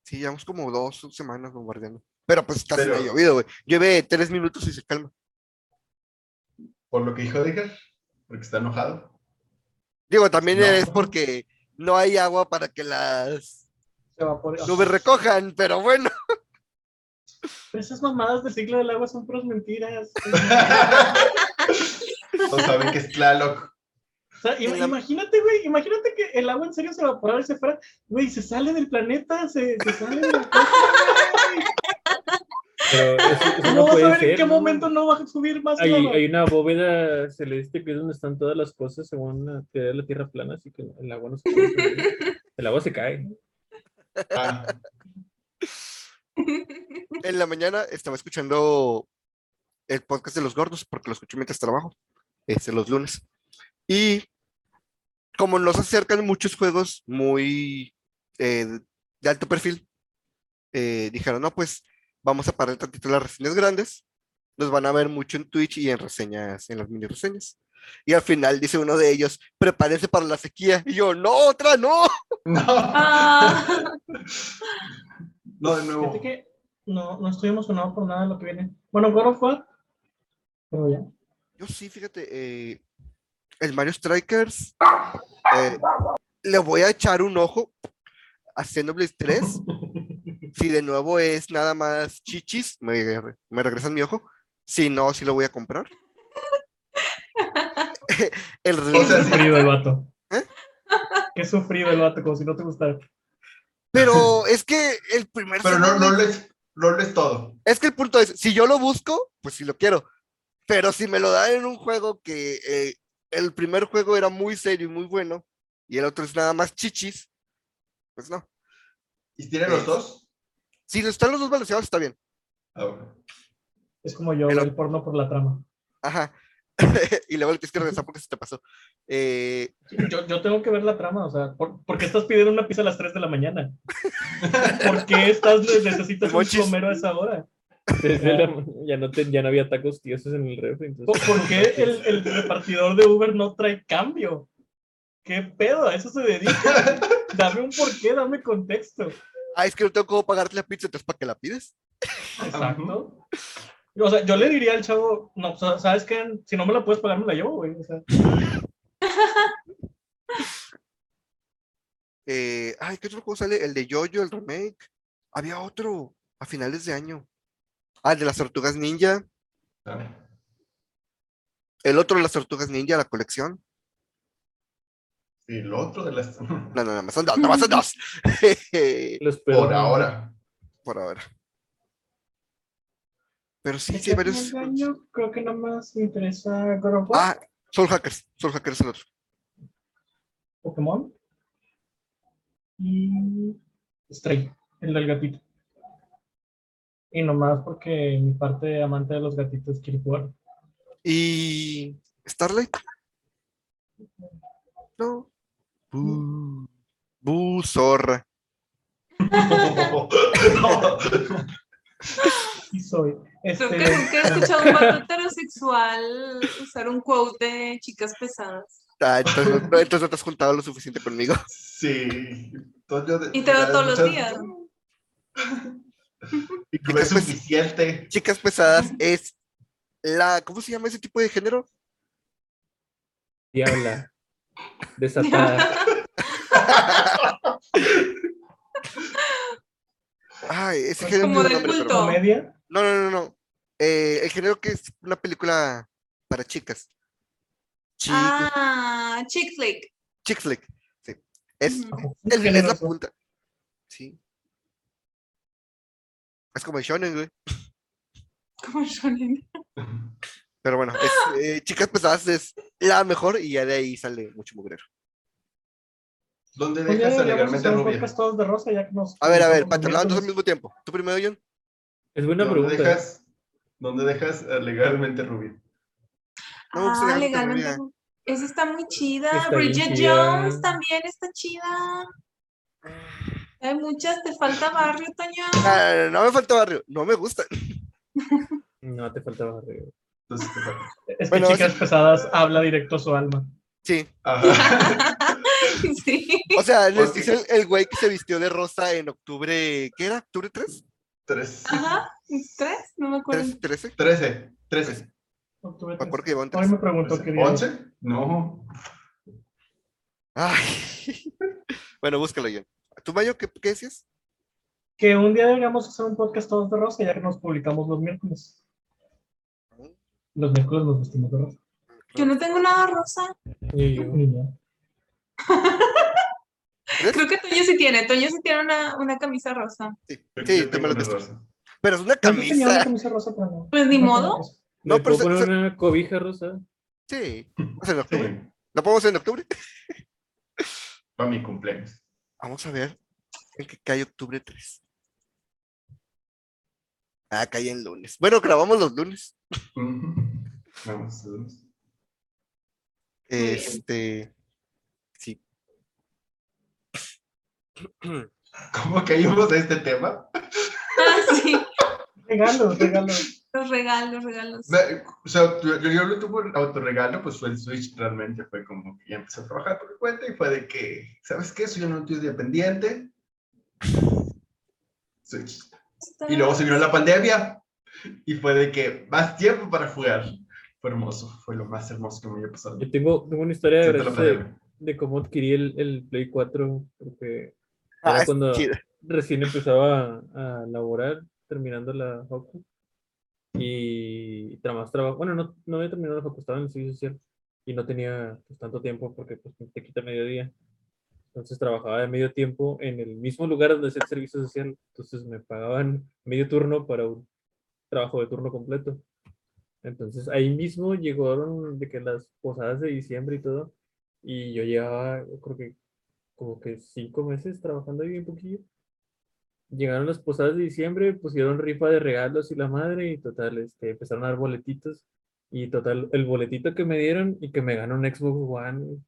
Sí, llevamos como dos semanas bombardeando. Pero pues casi no Pero- ha llovido, güey. Llueve tres minutos y se calma. Por lo que dijo Edgar, porque está enojado. Digo, también No. es porque no hay agua para que las nubes recojan, pero bueno. Pero esas mamadas del ciclo del agua son puras mentiras. [laughs] Todos saben que es Tlaloc. O sea, imagínate, güey, imagínate que el agua en serio se evaporara y se fuera, güey, se sale del planeta, se, se sale de la. Pero eso, eso ¿Cómo no vas a puede ver en qué ¿no? momento no va a subir más Hay, hay una bóveda celeste que es donde están todas las cosas según la teoría de la Tierra plana, así que el agua no se puede subir. [laughs] El agua se cae. Ah, En la mañana estaba escuchando el podcast de los gordos, porque lo escucho mientras trabajo, este, los lunes. Y como nos acercan muchos juegos muy eh, de alto perfil, eh, dijeron, no, pues vamos a parar tantito las reseñas grandes. Nos van a ver mucho en Twitch y en reseñas, en las mini reseñas. Y al final dice uno de ellos, prepárense para la sequía. Y yo, no, otra, no. [laughs] no, Ah, no, de nuevo. Que no, no estoy emocionado por nada de lo que viene. Bueno, God of War, pero ya. Yo sí, fíjate, eh, el Mario Strikers, eh, le voy a echar un ojo a Xenoblade 3. Si de nuevo es nada más chichis, me, me regresan mi ojo. Si no, sí lo voy a comprar. [laughs] el, O Qué sufrido el vato. ¿Eh? Qué sufrido el vato, como si no te gustara. pero es que el primer Pero no, no, lo es, no lo es todo. Es que el punto es, si yo lo busco, pues sí lo quiero. Pero si me lo dan en un juego que eh, el primer juego era muy serio y muy bueno, y el otro es nada más chichis, pues no. ¿Y tiene los Es- dos? Si están los dos balanceados, está bien. Ah, bueno. Es como yo, Pero- el porno por la trama. Ajá. [laughs] y luego le tienes que regresar porque se te pasó. Eh, Yo, yo tengo que ver la trama, o sea, ¿por, por qué estás pidiendo una pizza a las 3 de la mañana? [laughs] ¿Por qué estás, necesitas un plomero a esa hora? La- ya, no te- ya no había tacos tiesos en el refri. ¿Por, Entonces, por qué el, el repartidor de Uber no trae cambio? ¿Qué pedo? A eso se dedica. [laughs] Dame un porqué, dame contexto. Ah, es que no tengo cómo pagarte la pizza, entonces ¿para qué la pides? Exacto. O sea, yo le diría al chavo, no, o sea, ¿sabes qué? Si no me la puedes pagar, me la llevo, güey. O sea, [laughs] Eh, ay, ¿qué otro juego sale? El de Jojo, el remake. Había otro a finales de año. Ah, el de las tortugas ninja. Ah, El otro de las tortugas ninja, la colección. Y el otro de las... [laughs] No, no, nada más son dos, nada más son dos. [laughs] los. Por ahora. Por ahora. Pero sí, sí, varios. año, creo que nada más me interesa God Ah, Soul Hackers. Soul Hackers es el otro. Pokémon y Stray, el del gatito. Y nomás porque mi parte amante de los gatitos quiere jugar. Y. Starlight. No. Buh. Buh, zorra. Sí soy. creo Este, que nunca he [laughs] escuchado a un vato heterosexual usar un quote de chicas pesadas. Ah, entonces, no, no- entonces no te has juntado lo suficiente conmigo. Sí. Entonces yo de- Y te veo todos los días. [laughs] Y no es suficiente. Chicas pesadas es la. ¿Cómo se llama ese tipo de género? Diabla. [laughs] Desatada. Ay, ese género como de culto. comedia. No, no, no, no. Eh, el género que es una película para chicas. Ah, chick flick. chick flick. Sí. Es, el, Tiene es la punta. Sí. Es como el shonen, güey. Como shonen. Pero bueno, es, eh, Chicas Pesadas es la mejor y ya de ahí sale mucho mugrero. ¿Dónde día dejas a deberíamos legalmente hacer un rubia? podcast todos de rosa ya que nos... A ver, a ver, para trasladarnos al mismo tiempo. Tú primero, John. Es buena ¿Dónde pregunta. dejas, ¿Dónde dejas a legalmente rubia? No Ah, Legalmente legalmente. Rubia. Esa está muy chida. Está Bridget chida. Jones también está chida. Hay muchas, te falta barrio, Toño. Ah, no, me falta barrio. No me gusta. [laughs] No, te faltaba arriba. Entonces, te falta. Es que Bueno, chicas pesadas habla directo a su alma. Sí. Ajá. [laughs] sí. O sea, les dice el, el güey que se vistió de rosa en octubre. ¿Qué era? ¿Octubre 3? Tres. Ajá. ¿Tres? No me acuerdo. ¿13? ¿13? Trece. Trece. Octubre Me acuerdo que tres. iban Hoy tres. me preguntó qué día. ¿Once? No. Ay. [laughs] Bueno, búscalo, John. ¿Tú, Mayo, qué, qué decías? Que un día deberíamos hacer un podcast todos de rosa ya que nos publicamos los miércoles. Los miércoles nos vestimos de rosa. Yo no tengo nada rosa. Y yo, ya. Creo que Toño sí tiene. Toño sí tiene una, una camisa rosa. Sí, sí, te me lo rosa. Pero es una Yo tenía una camisa. camisa rosa, pero no. Pues ni No modo. No, ¿me pero puedo se- poner se- una cobija rosa? Sí. [laughs] Vamos en octubre. Sí, ¿Lo podemos hacer en octubre? para mi cumpleaños. Vamos a ver en qué cae octubre 3. Ah, cae en lunes. Bueno, grabamos los lunes. Este. Sí. [clears throat] ¿Cómo caímos de este tema? Ah, sí. Regalos, regalos. Los regalos, regalos. O sea, yo, yo, lo tuve el autorregalo, pues fue el Switch, realmente fue como que ya empecé a trabajar por mi cuenta y fue de que, ¿sabes qué? Soy un adulto independiente. Switch. Y luego se vino la pandemia y fue de que más tiempo para jugar. Fue hermoso, fue lo más hermoso que me había pasado. Yo tengo, tengo una historia de, pandemia. de cómo adquirí el, el Play 4, porque era es cuando recién empezaba a, a laborar, terminando la facu, y tra- más trabajo, bueno, no, no había terminado la facu, estaba en el servicio social, y no tenía pues, tanto tiempo porque pues, te quita mediodía. Entonces trabajaba de medio tiempo en el mismo lugar donde hacía el servicio social, entonces me pagaban medio turno para un trabajo de turno completo. Entonces ahí mismo llegaron de que las posadas de diciembre y todo, y yo llevaba, yo creo que como que cinco meses trabajando ahí un poquillo. Llegaron las posadas de diciembre, pusieron rifa de regalos y la madre, y total, este, empezaron a dar boletitos. Y total, el boletito que me dieron y que me ganó un Xbox One,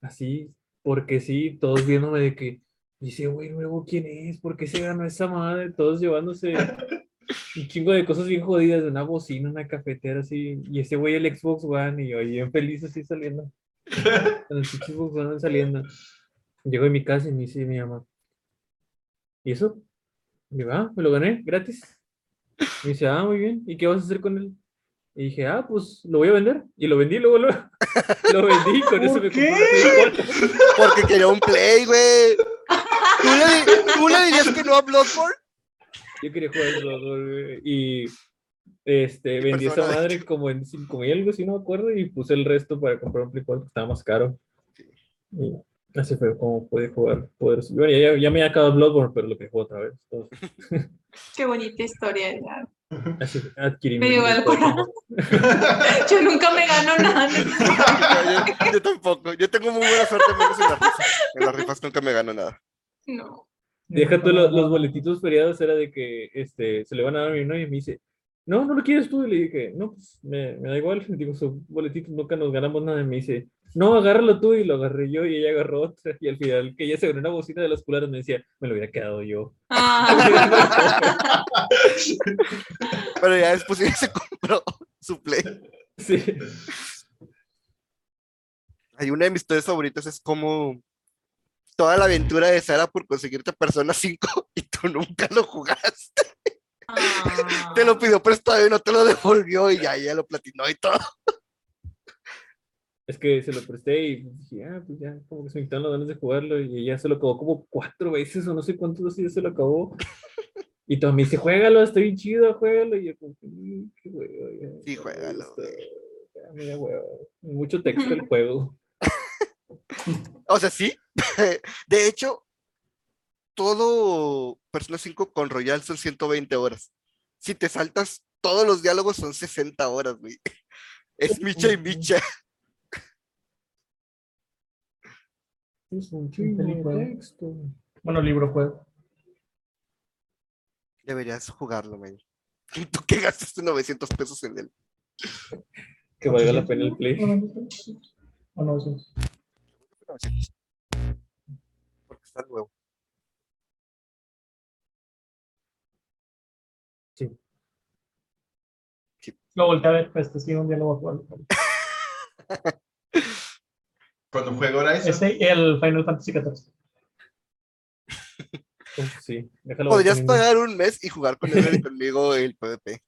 así, porque sí, todos viéndome de que, dice, güey, nuevo, ¿quién es? ¿Por qué se ganó esa madre? Todos llevándose [laughs] un chingo de cosas bien jodidas, una bocina, una cafetera, así, y ese güey el Xbox One, y yo bien feliz así saliendo. [laughs] Con el Xbox One saliendo. Llego a mi casa y me dice mi mamá, ¿y eso? Y digo, ah, me lo gané, gratis. Me dice, ah, muy bien, ¿y qué vas a hacer con él? Y dije, ah, pues lo voy a vender. Y lo vendí, luego lo, [laughs] lo vendí, con eso ¿Por me qué? compré un Play 4. Porque quería un play, güey. ¿Tú le, tú le dirías que no a Bloodborne? Yo quería jugar el Bloodborne, güey, y este, vendí esa madre como en 5 mil, algo así, no me acuerdo, y puse el resto para comprar un Play 4 que estaba más caro. Y así fue como pude jugar. Poder... Bueno, ya, ya me había acabado Bloodborne, pero lo que juego otra vez. entonces, Qué bonita historia. ya. [laughs] así adquirí Me 4. corazón. [laughs] Yo nunca me gano nada. No, [laughs] yo, yo tampoco. Yo tengo muy buena suerte menos en las rifas. En las rifas nunca me gano nada. No. Deja tú lo- los boletitos feriados, era de que este, se le van a dar a mi novia y me dice, no, no lo quieres tú. Y le dije, no, pues me, me da igual. Digo, su boletito nunca nos ganamos nada. Y me dice, no, agárralo tú. Y lo agarré yo y ella agarró otra. Y al final, que ella se ganó una bocina de los culeros, me decía, me lo hubiera quedado yo. Ah, [laughs] Pero ya después ella se compró su play. sí. Hay una de mis historias favoritas es como toda la aventura de Sara por conseguirte Persona 5 [laughs] y tú nunca lo jugaste. ah. Te lo pidió prestado y no te lo devolvió y ya ella lo platinó y todo. Es que se lo presté y dije, ah, pues ya, como que se me quitaron las ganas de jugarlo. Y ella se lo acabó como cuatro veces o no sé cuántos veces ya se lo acabó. Y todo me dice, juégalo, está bien chido, juégalo. Y yo, como, "Mm, qué huevo. ya, Sí, juégalo, ya me da hueva". Mucho texto el [laughs] juego. O sea, sí, [laughs] De hecho, todo Persona 5 con Royal son 120 horas. Si te saltas todos los diálogos son 60 horas, güey. Es micha y micha. Es un Chingo de libro. texto. Bueno, libro juego. Deberías jugarlo, güey. [laughs] ¿Tú qué gastaste 900 pesos en él? Que valga la pena el play. O no, sí. 900. Porque está nuevo. Lo volteé a ver, pues este sí, un día lo voy a jugar. [laughs] Cuando juego Horizon, Ese y el Final Fantasy XIV. [laughs] Sí, déjalo Podrías pagar un mes y jugar con él y conmigo el PvP.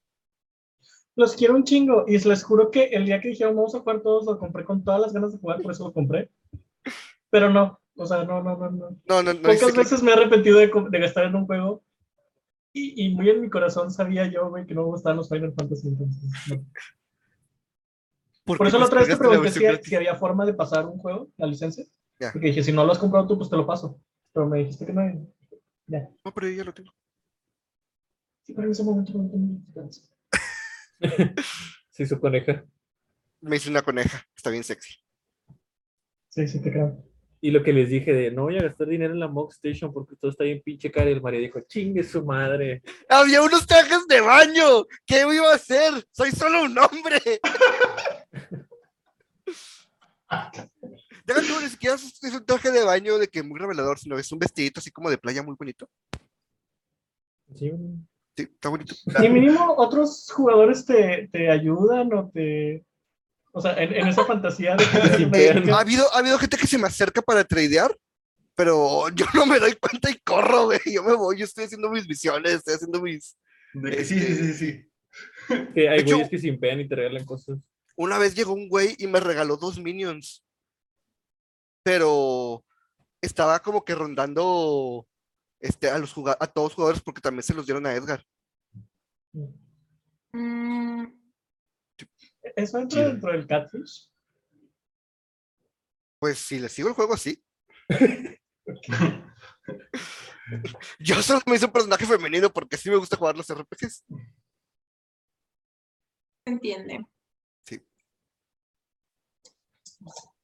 Los quiero un chingo y les juro que el día que dijeron vamos a jugar todos lo compré con todas las ganas de jugar, por eso lo compré. Pero no, o sea, no, no, no, no. No, no, no. Pocas que- veces me he arrepentido de, gastar en un juego y, y muy en mi corazón sabía yo, güey, que no me gustaban los Final Fantasy. Entonces, no. ¿Por eso la otra vez te pregunté si, había forma de pasar un juego, la licencia. Ya. Porque dije, si no lo has comprado tú, pues te lo paso. Pero me dijiste que no. hay. Ya. No, pero yo ya lo tengo. Sí, pero en ese momento no licencia. [laughs] Sí, su coneja. Me hice una coneja. Está bien sexy. Sí, sí, te creo. Y lo que les dije de no voy a gastar dinero en la Mock Station porque todo está bien pinche caro. Y el Mario dijo, chingue su madre. Había unos trajes de baño. ¿Qué iba a hacer? Soy solo un hombre. [laughs] Deja tú, ni siquiera es es un traje de baño de que muy revelador, sino es un vestidito así como de playa muy bonito. Sí, Sí, está bonito. Y mínimo otros jugadores te, te ayudan o te... O sea, en, en esa fantasía de que... [laughs] simpean. Ha habido, ha habido gente que se me acerca para tradear, pero yo no me doy cuenta y corro, güey. Yo me voy, yo estoy haciendo mis misiones, estoy haciendo mis. de que sí, sí, sí, sí. que hay hecho- güeyes que simpean y te regalan cosas. Una vez llegó un güey y me regaló dos minions. Pero estaba como que rondando este, a, los a todos los jugadores porque también se los dieron a Edgar. Mm, ¿Eso entra dentro del catfish? Pues si le sigo el juego así. Yo solo me hice un personaje femenino porque sí me gusta jugar los RPGs. se entiende.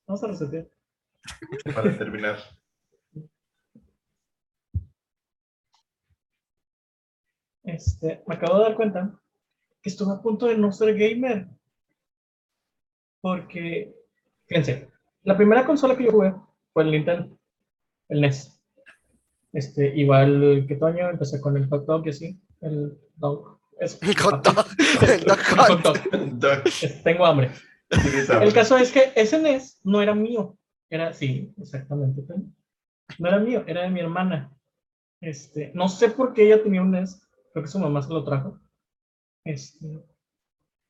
Vamos a resetear. Para terminar. Este, me acabo de dar cuenta que estuve a punto de no ser gamer. Porque, fíjense, la primera consola que yo jugué fue el Nintendo, el NES. Este, igual que Toño, empecé con el hot dog y así, el dog. Es, El hot dog, [laughs] el dog El hot hunt. dog. Doc, Es- tengo hambre. El caso es que ese NES no era mío. Era, sí, exactamente. No era mío, era de mi hermana. Este, no sé por qué ella tenía un NES. Creo que su mamá se lo trajo. Este,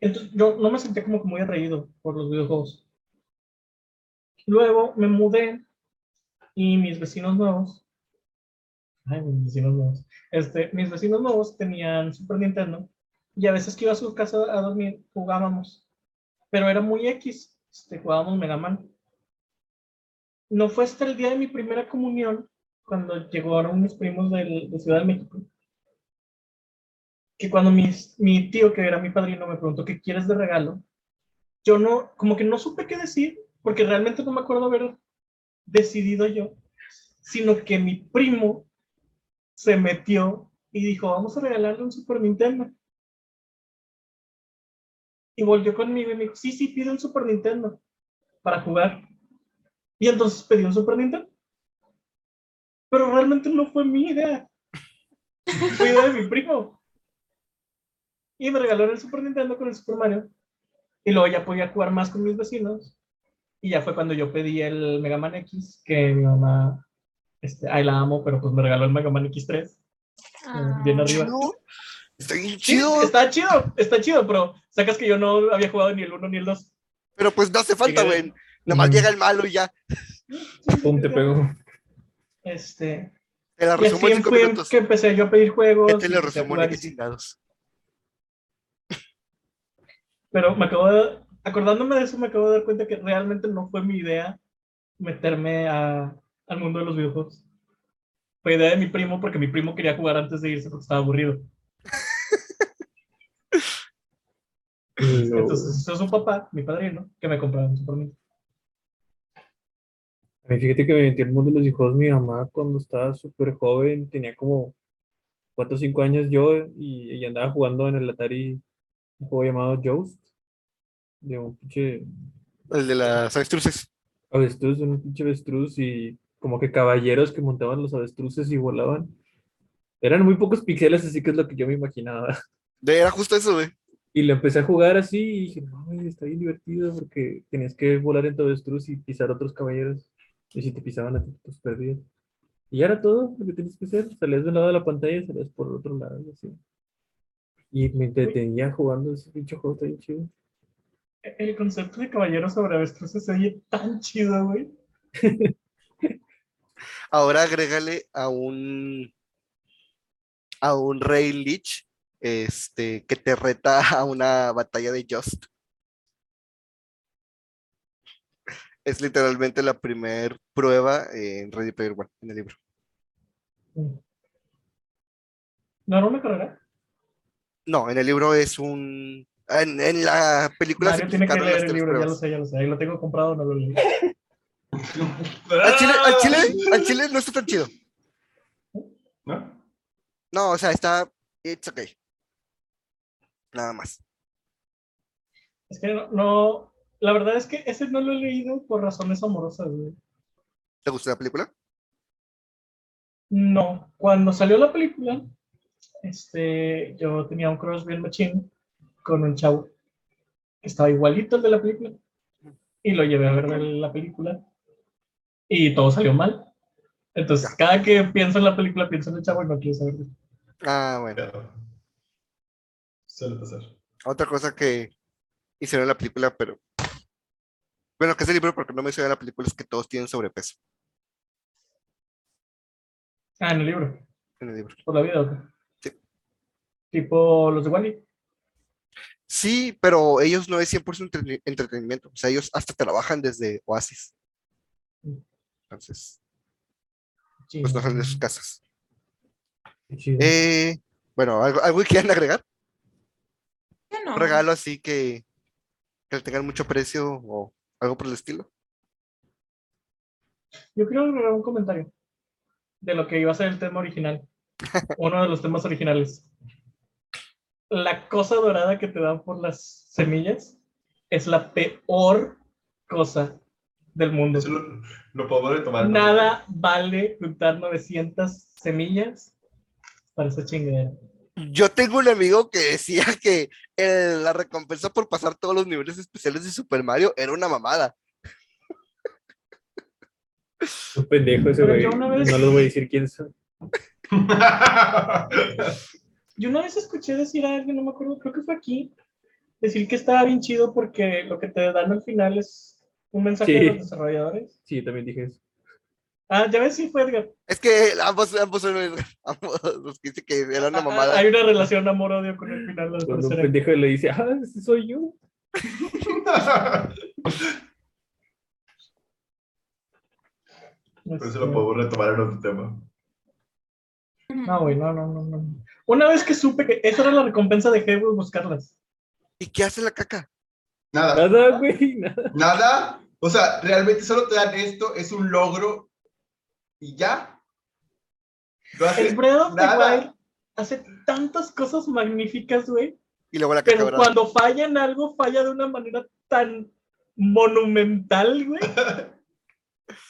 entonces yo no me sentía como que muy atraído por los videojuegos. Luego me mudé y mis vecinos nuevos, ay, mis vecinos nuevos, este, mis vecinos nuevos tenían Super Nintendo y a veces que iba a su casa a dormir jugábamos, pero era muy X, este, jugábamos Mega Man. No fue hasta el día de mi primera comunión, cuando llegaron mis primos del- de Ciudad de México, que cuando mis- mi tío, que era mi padrino, me preguntó qué quieres de regalo, yo no, como que no supe qué decir, porque realmente no me acuerdo haber decidido yo, sino que mi primo se metió y dijo, vamos a regalarle un Super Nintendo. Y volvió conmigo y me dijo, sí, sí, pide un Super Nintendo para jugar. Y entonces pedí un Super Nintendo. Pero realmente no fue mi idea. Fue idea de mi primo. Y me regaló el Super Nintendo con el Super Mario. Y luego ya podía jugar más con mis vecinos. Y ya fue cuando yo pedí el Mega Man X, que mi mamá, este, ay la amo, pero pues me regaló el Mega Man X3. Ah, bien arriba. Chido. Está bien Sí, chido. está chido, está chido, pero sacas que yo no había jugado ni el 1 ni el 2. Pero pues no hace falta, güey. Nomás Ujú. llega el malo y ya. Pum, te pego. Este, Te la resumo en cinco fue minutos. que empecé yo a pedir juegos. Que te y lo resumo en chingados. Pero me acabo de, acordándome de eso, me acabo de dar cuenta que realmente no fue mi idea meterme a, al mundo de los videojuegos. Fue idea de mi primo porque mi primo quería jugar antes de irse porque estaba aburrido. No. Entonces hizo su papá, mi padrino, que me compraba un Super Nintendo. A mí fíjate que me metí al mundo de los videojuegos mi mamá cuando estaba súper joven, tenía como 4 o 5 años yo y, y andaba jugando en el Atari un juego llamado Joust, de un pinche El de las avestruces. avestruz, un pinche avestruz y como que caballeros que montaban los avestruces y volaban. Eran muy pocos píxeles, así que es lo que yo me imaginaba. De, era justo eso, güey. Y lo empecé a jugar así y dije, no, güey, está bien divertido porque tenías que volar en tu avestruz y pisar otros caballeros. Y si te pisaban a ti, pues perdías. Y era todo lo que tenías que hacer. Salías de un lado de la pantalla y salías por otro lado. y así. Y me entretenía jugando ese pinche juego, está bien chido. El concepto de caballero sobre avestruces se oye tan chido, güey. Ahora agrégale a un a un Rey Lich este, que te reta a una batalla de Just. Es literalmente la primer prueba en Ready Player One, en el libro. ¿No era una carrera? No, en el libro es un. En, en la película Mario tiene que leer el libro, ya lo sé, ya lo sé. Ahí lo tengo comprado, no lo leí. [laughs] Al chile, al chile, al chile no está tan chido. ¿No? No, o sea, está. It's okay. Nada más. Es que no, no- la verdad es que ese no lo he leído por razones amorosas, güey. ¿Te gustó la película? No, cuando salió la película, este, yo tenía un crush bien machín con un chavo que estaba igualito al de la película y lo llevé a ver la película y todo salió mal. Entonces, cada que pienso en la película, pienso en el chavo y no quiero saber. Ah, bueno. Pero suele pasar. Otra cosa que hicieron en la película, pero. Bueno, que es el libro porque no me hicieron la película es que todos tienen sobrepeso Ah, en el libro, en el libro. por la vida. ¿o qué? Sí. Tipo los de Wally. Sí, pero ellos no es 100% entreni- entretenimiento. O sea, ellos hasta trabajan desde Oasis. Entonces, pues no salen de sus casas. Eh, bueno, ¿algo, algo que quieran agregar? No. Un regalo así que, que le tengan mucho precio o algo por el estilo. Yo quiero agregar un comentario de lo que iba a ser el tema original. [laughs] Uno de los temas originales. La cosa dorada que te dan por las semillas es la peor cosa del mundo. Eso lo, lo puedo retomar. Nada vale juntar 900 semillas para esa chingadera. Yo tengo un amigo que decía [laughs] que el- la recompensa por pasar todos los niveles especiales de Super Mario era una mamada. Un pendejo ese güey. vez- No les voy a decir quién son. [laughs] Yo una vez escuché decir a alguien, no me acuerdo, creo que fue aquí, decir que estaba bien chido porque lo que te dan al final es un mensaje de Sí. los desarrolladores. Sí, también dije eso. Ah, ya ves, sí fue Edgar. Es que ambos, ambos son [laughs] ambos los que dice que era una Ah, mamada. Hay una relación amor-odio con el final de la Cuando un pendejo le dice, ah, ese soy yo. [laughs] Por eso lo puedo retomar en otro tema. No, güey, no, no, no, no. Una vez que supe que esa era la recompensa, de buscarlas. ¿Y qué hace la caca? Nada. Nada, güey, nada. Nada. O sea, realmente solo te dan esto, es un logro y ya. No hace El Breath of the. Wild hace tantas cosas magníficas, güey. Y luego la caca, Pero cuando falla en algo, falla de una manera tan monumental, güey. [laughs]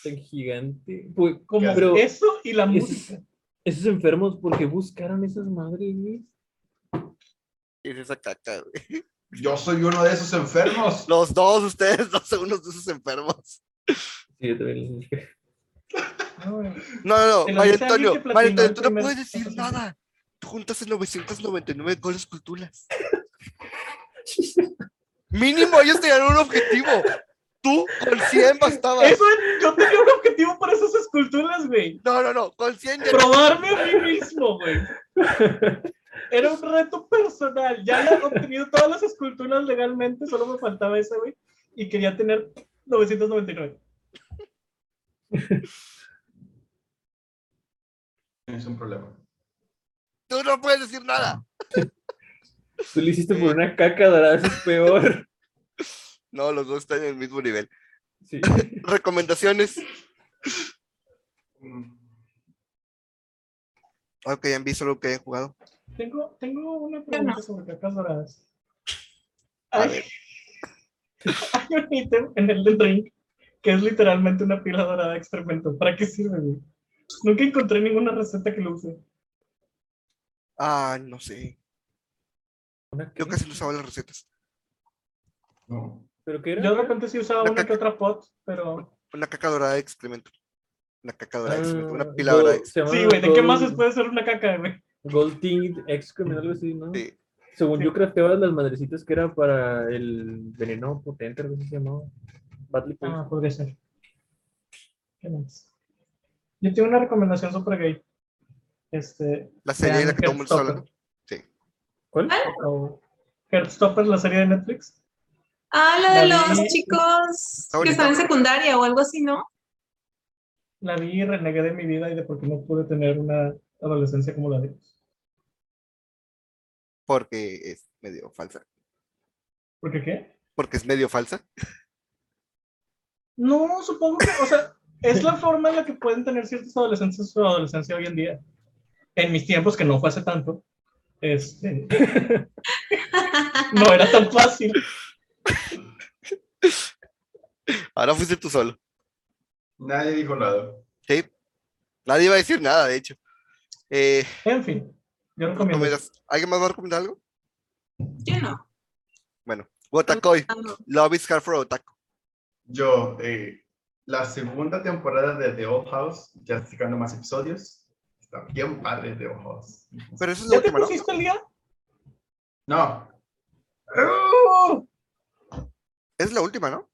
Tan gigante. Pues, Como pero eso y la es- música. esos enfermos, ¿por qué buscaron esas madres, güey? ¿Qué es esa caca, güey? Yo soy uno de esos enfermos. Los dos, ustedes dos son unos de esos enfermos. Sí, yo también dije. No. No, no, Mario Antonio, Mario Antonio, el tú no primer puedes decir nada. Tú juntaste 999 goles culturas. Mínimo ellos tenían un objetivo. Tú con 100 bastabas. Eso, yo tenía un objetivo para esas esculturas, güey. No, no, no, con 100 ya Probarme a mí mismo, güey. Era un reto personal. Ya había obtenido todas las esculturas legalmente, solo me faltaba esa, güey. Y quería tener 999. [laughs] Es un problema. Tú no puedes decir nada. [laughs] Tú lo hiciste por una caca dorada, eso es peor. [laughs] No, los dos están en el mismo nivel. Sí. Recomendaciones. Algo que hayan visto, algo que hayan jugado. Tengo, tengo una no. pregunta sobre cacas doradas. A Hay, ver. hay un ítem en el del drink que es literalmente una pila dorada de excremento. ¿Para qué sirve, güey? Nunca encontré ninguna receta que lo use. Ah, no sé. ¿Una Yo casi no usaba las recetas. no. ¿Pero qué era? Yo de repente sí usaba La una que otra pot, pero... Una caca dorada de excremento. Una caca dorada de excremento. Ah, Una pila dorada de llama Sí, güey, ¿de qué más puede hacer una caca, güey? Gold Tinged Excrement, algo así, ¿no? Sí. Según Sí. yo crafteaba las madrecitas que era para el veneno potente, algo así se llamaba. Badly Ah, podría ser. ¿Qué más? Yo tengo una recomendación super gay. Este, La serie de la que todo el mundo hablando. ¿Cuál? O Heartstopper, la serie de Netflix. Ah, la de La los vi- chicos que están en secundaria o algo así, ¿no? La vi y renegué de mi vida y de por qué no pude tener una adolescencia como la de ellos. Porque es medio falsa. ¿Por qué qué? Porque es medio falsa. No, supongo que, o sea, es la forma en la que pueden tener ciertos adolescentes su adolescencia hoy en día. En mis tiempos, que no fue hace tanto, este, no era tan fácil. Ahora fuiste tú solo. Nadie dijo nada. Sí. Nadie iba a decir nada, de hecho. Eh, En fin, yo recomiendo. ¿Alguien más va a recomendar algo? Yo no. Bueno, Wotakoi. Ah. Love is hard for Otaku. Yo, eh, la segunda temporada de The Old House, ya sacando más episodios. Está bien padre The Old House. Pero eso es la ¿Ya te pusiste el día? No, ¡Oh! Es la última, ¿no?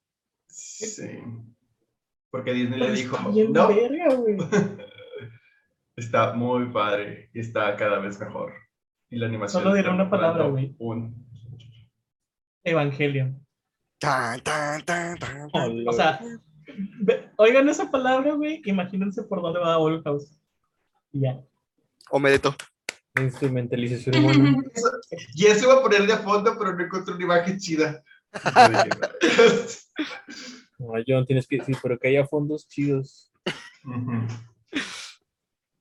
sí. Porque Disney le Pero dijo, está bien no, verga, [laughs] está muy padre y está cada vez mejor. Y la animación. Solo diré una palabra, güey. Un... Evangelion. Tan, tan, tan, tan, tan. O sea, ve- oigan esa palabra, güey, imagínense por dónde va Old House. Y ya. Omedeto. Instrumentalización [laughs] humana. Y eso iba a poner de fondo, pero no encontré una imagen chida. No, John, tienes que decir, pero que haya fondos chidos. Ujú.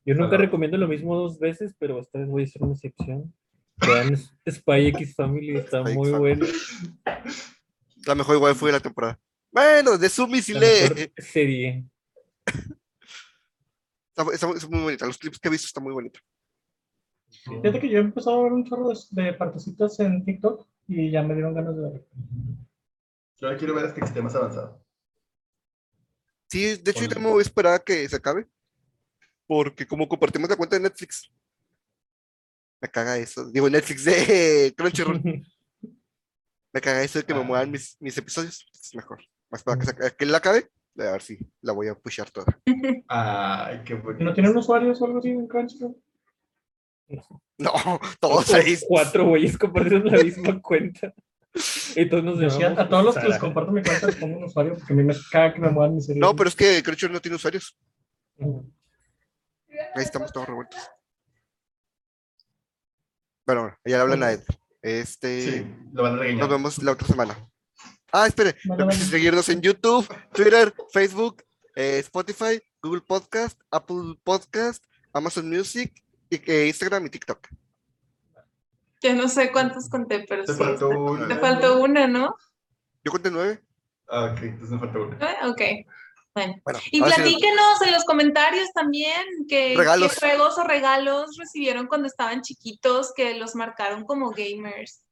Yo nunca recomiendo lo mismo dos veces, pero esta vez voy a hacer una excepción. Vean Spy X Family, está Spy X muy Family. bueno. La mejor igual fue de la temporada. Bueno, de Sumi sí le. serie. [laughs] Está, está muy- está muy bonita. Los clips que he visto están muy bonitos. Fíjate que yo he empezado a ver un chorro de, de partecitas en TikTok y ya me dieron ganas de ver. Yo quiero ver hasta que esté más avanzado. Sí, de hecho, yo me voy a esperar a que se acabe. Porque como compartimos la cuenta de Netflix. Me caga eso. Digo, Netflix de [laughs] Crunchyroll. [laughs] Me caga eso de que me Ah. muevan mis, mis episodios. Es mejor. Más para que, que la acabe. A ver si la voy a pushar toda. [laughs] Ay, qué bonito. ¿No tienen usuarios o algo así en Crunchyroll? No, [laughs] todos ahí. Cuatro güeyes compartieron la misma [laughs] cuenta. Todos nos sí, a, todos los que les comparto mi cuenta les pongo un usuario porque a mí me caga que me muevan mi serie. No, pero es que Crunchyroll no tiene usuarios. Ahí estamos todos revueltos. Bueno, bueno, ya le hablan a Ed. Este. Sí, lo van a regañar. Nos vemos la otra semana. Ah, espere. Recuerden vale. seguirnos en YouTube, Twitter, Facebook, eh, Spotify, Google Podcast, Apple Podcast, Amazon Music, y, eh, Instagram y TikTok. Ya no sé cuántos conté, pero Te sí. faltó una. Te faltó una, ¿no? Yo conté nueve. Ah, ok, entonces me faltó una. Ah, Ok. Bueno. Bueno, Y platíquenos en los comentarios también qué, Regalos. qué juegos o regalos recibieron cuando estaban chiquitos que los marcaron como gamers.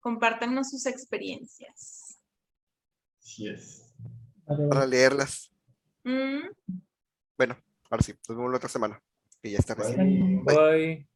Compártanos sus experiencias. Sí es. Para leerlas. Mm. Bueno, ahora sí, nos vemos la otra semana. Que ya está recién. Bye. Bye.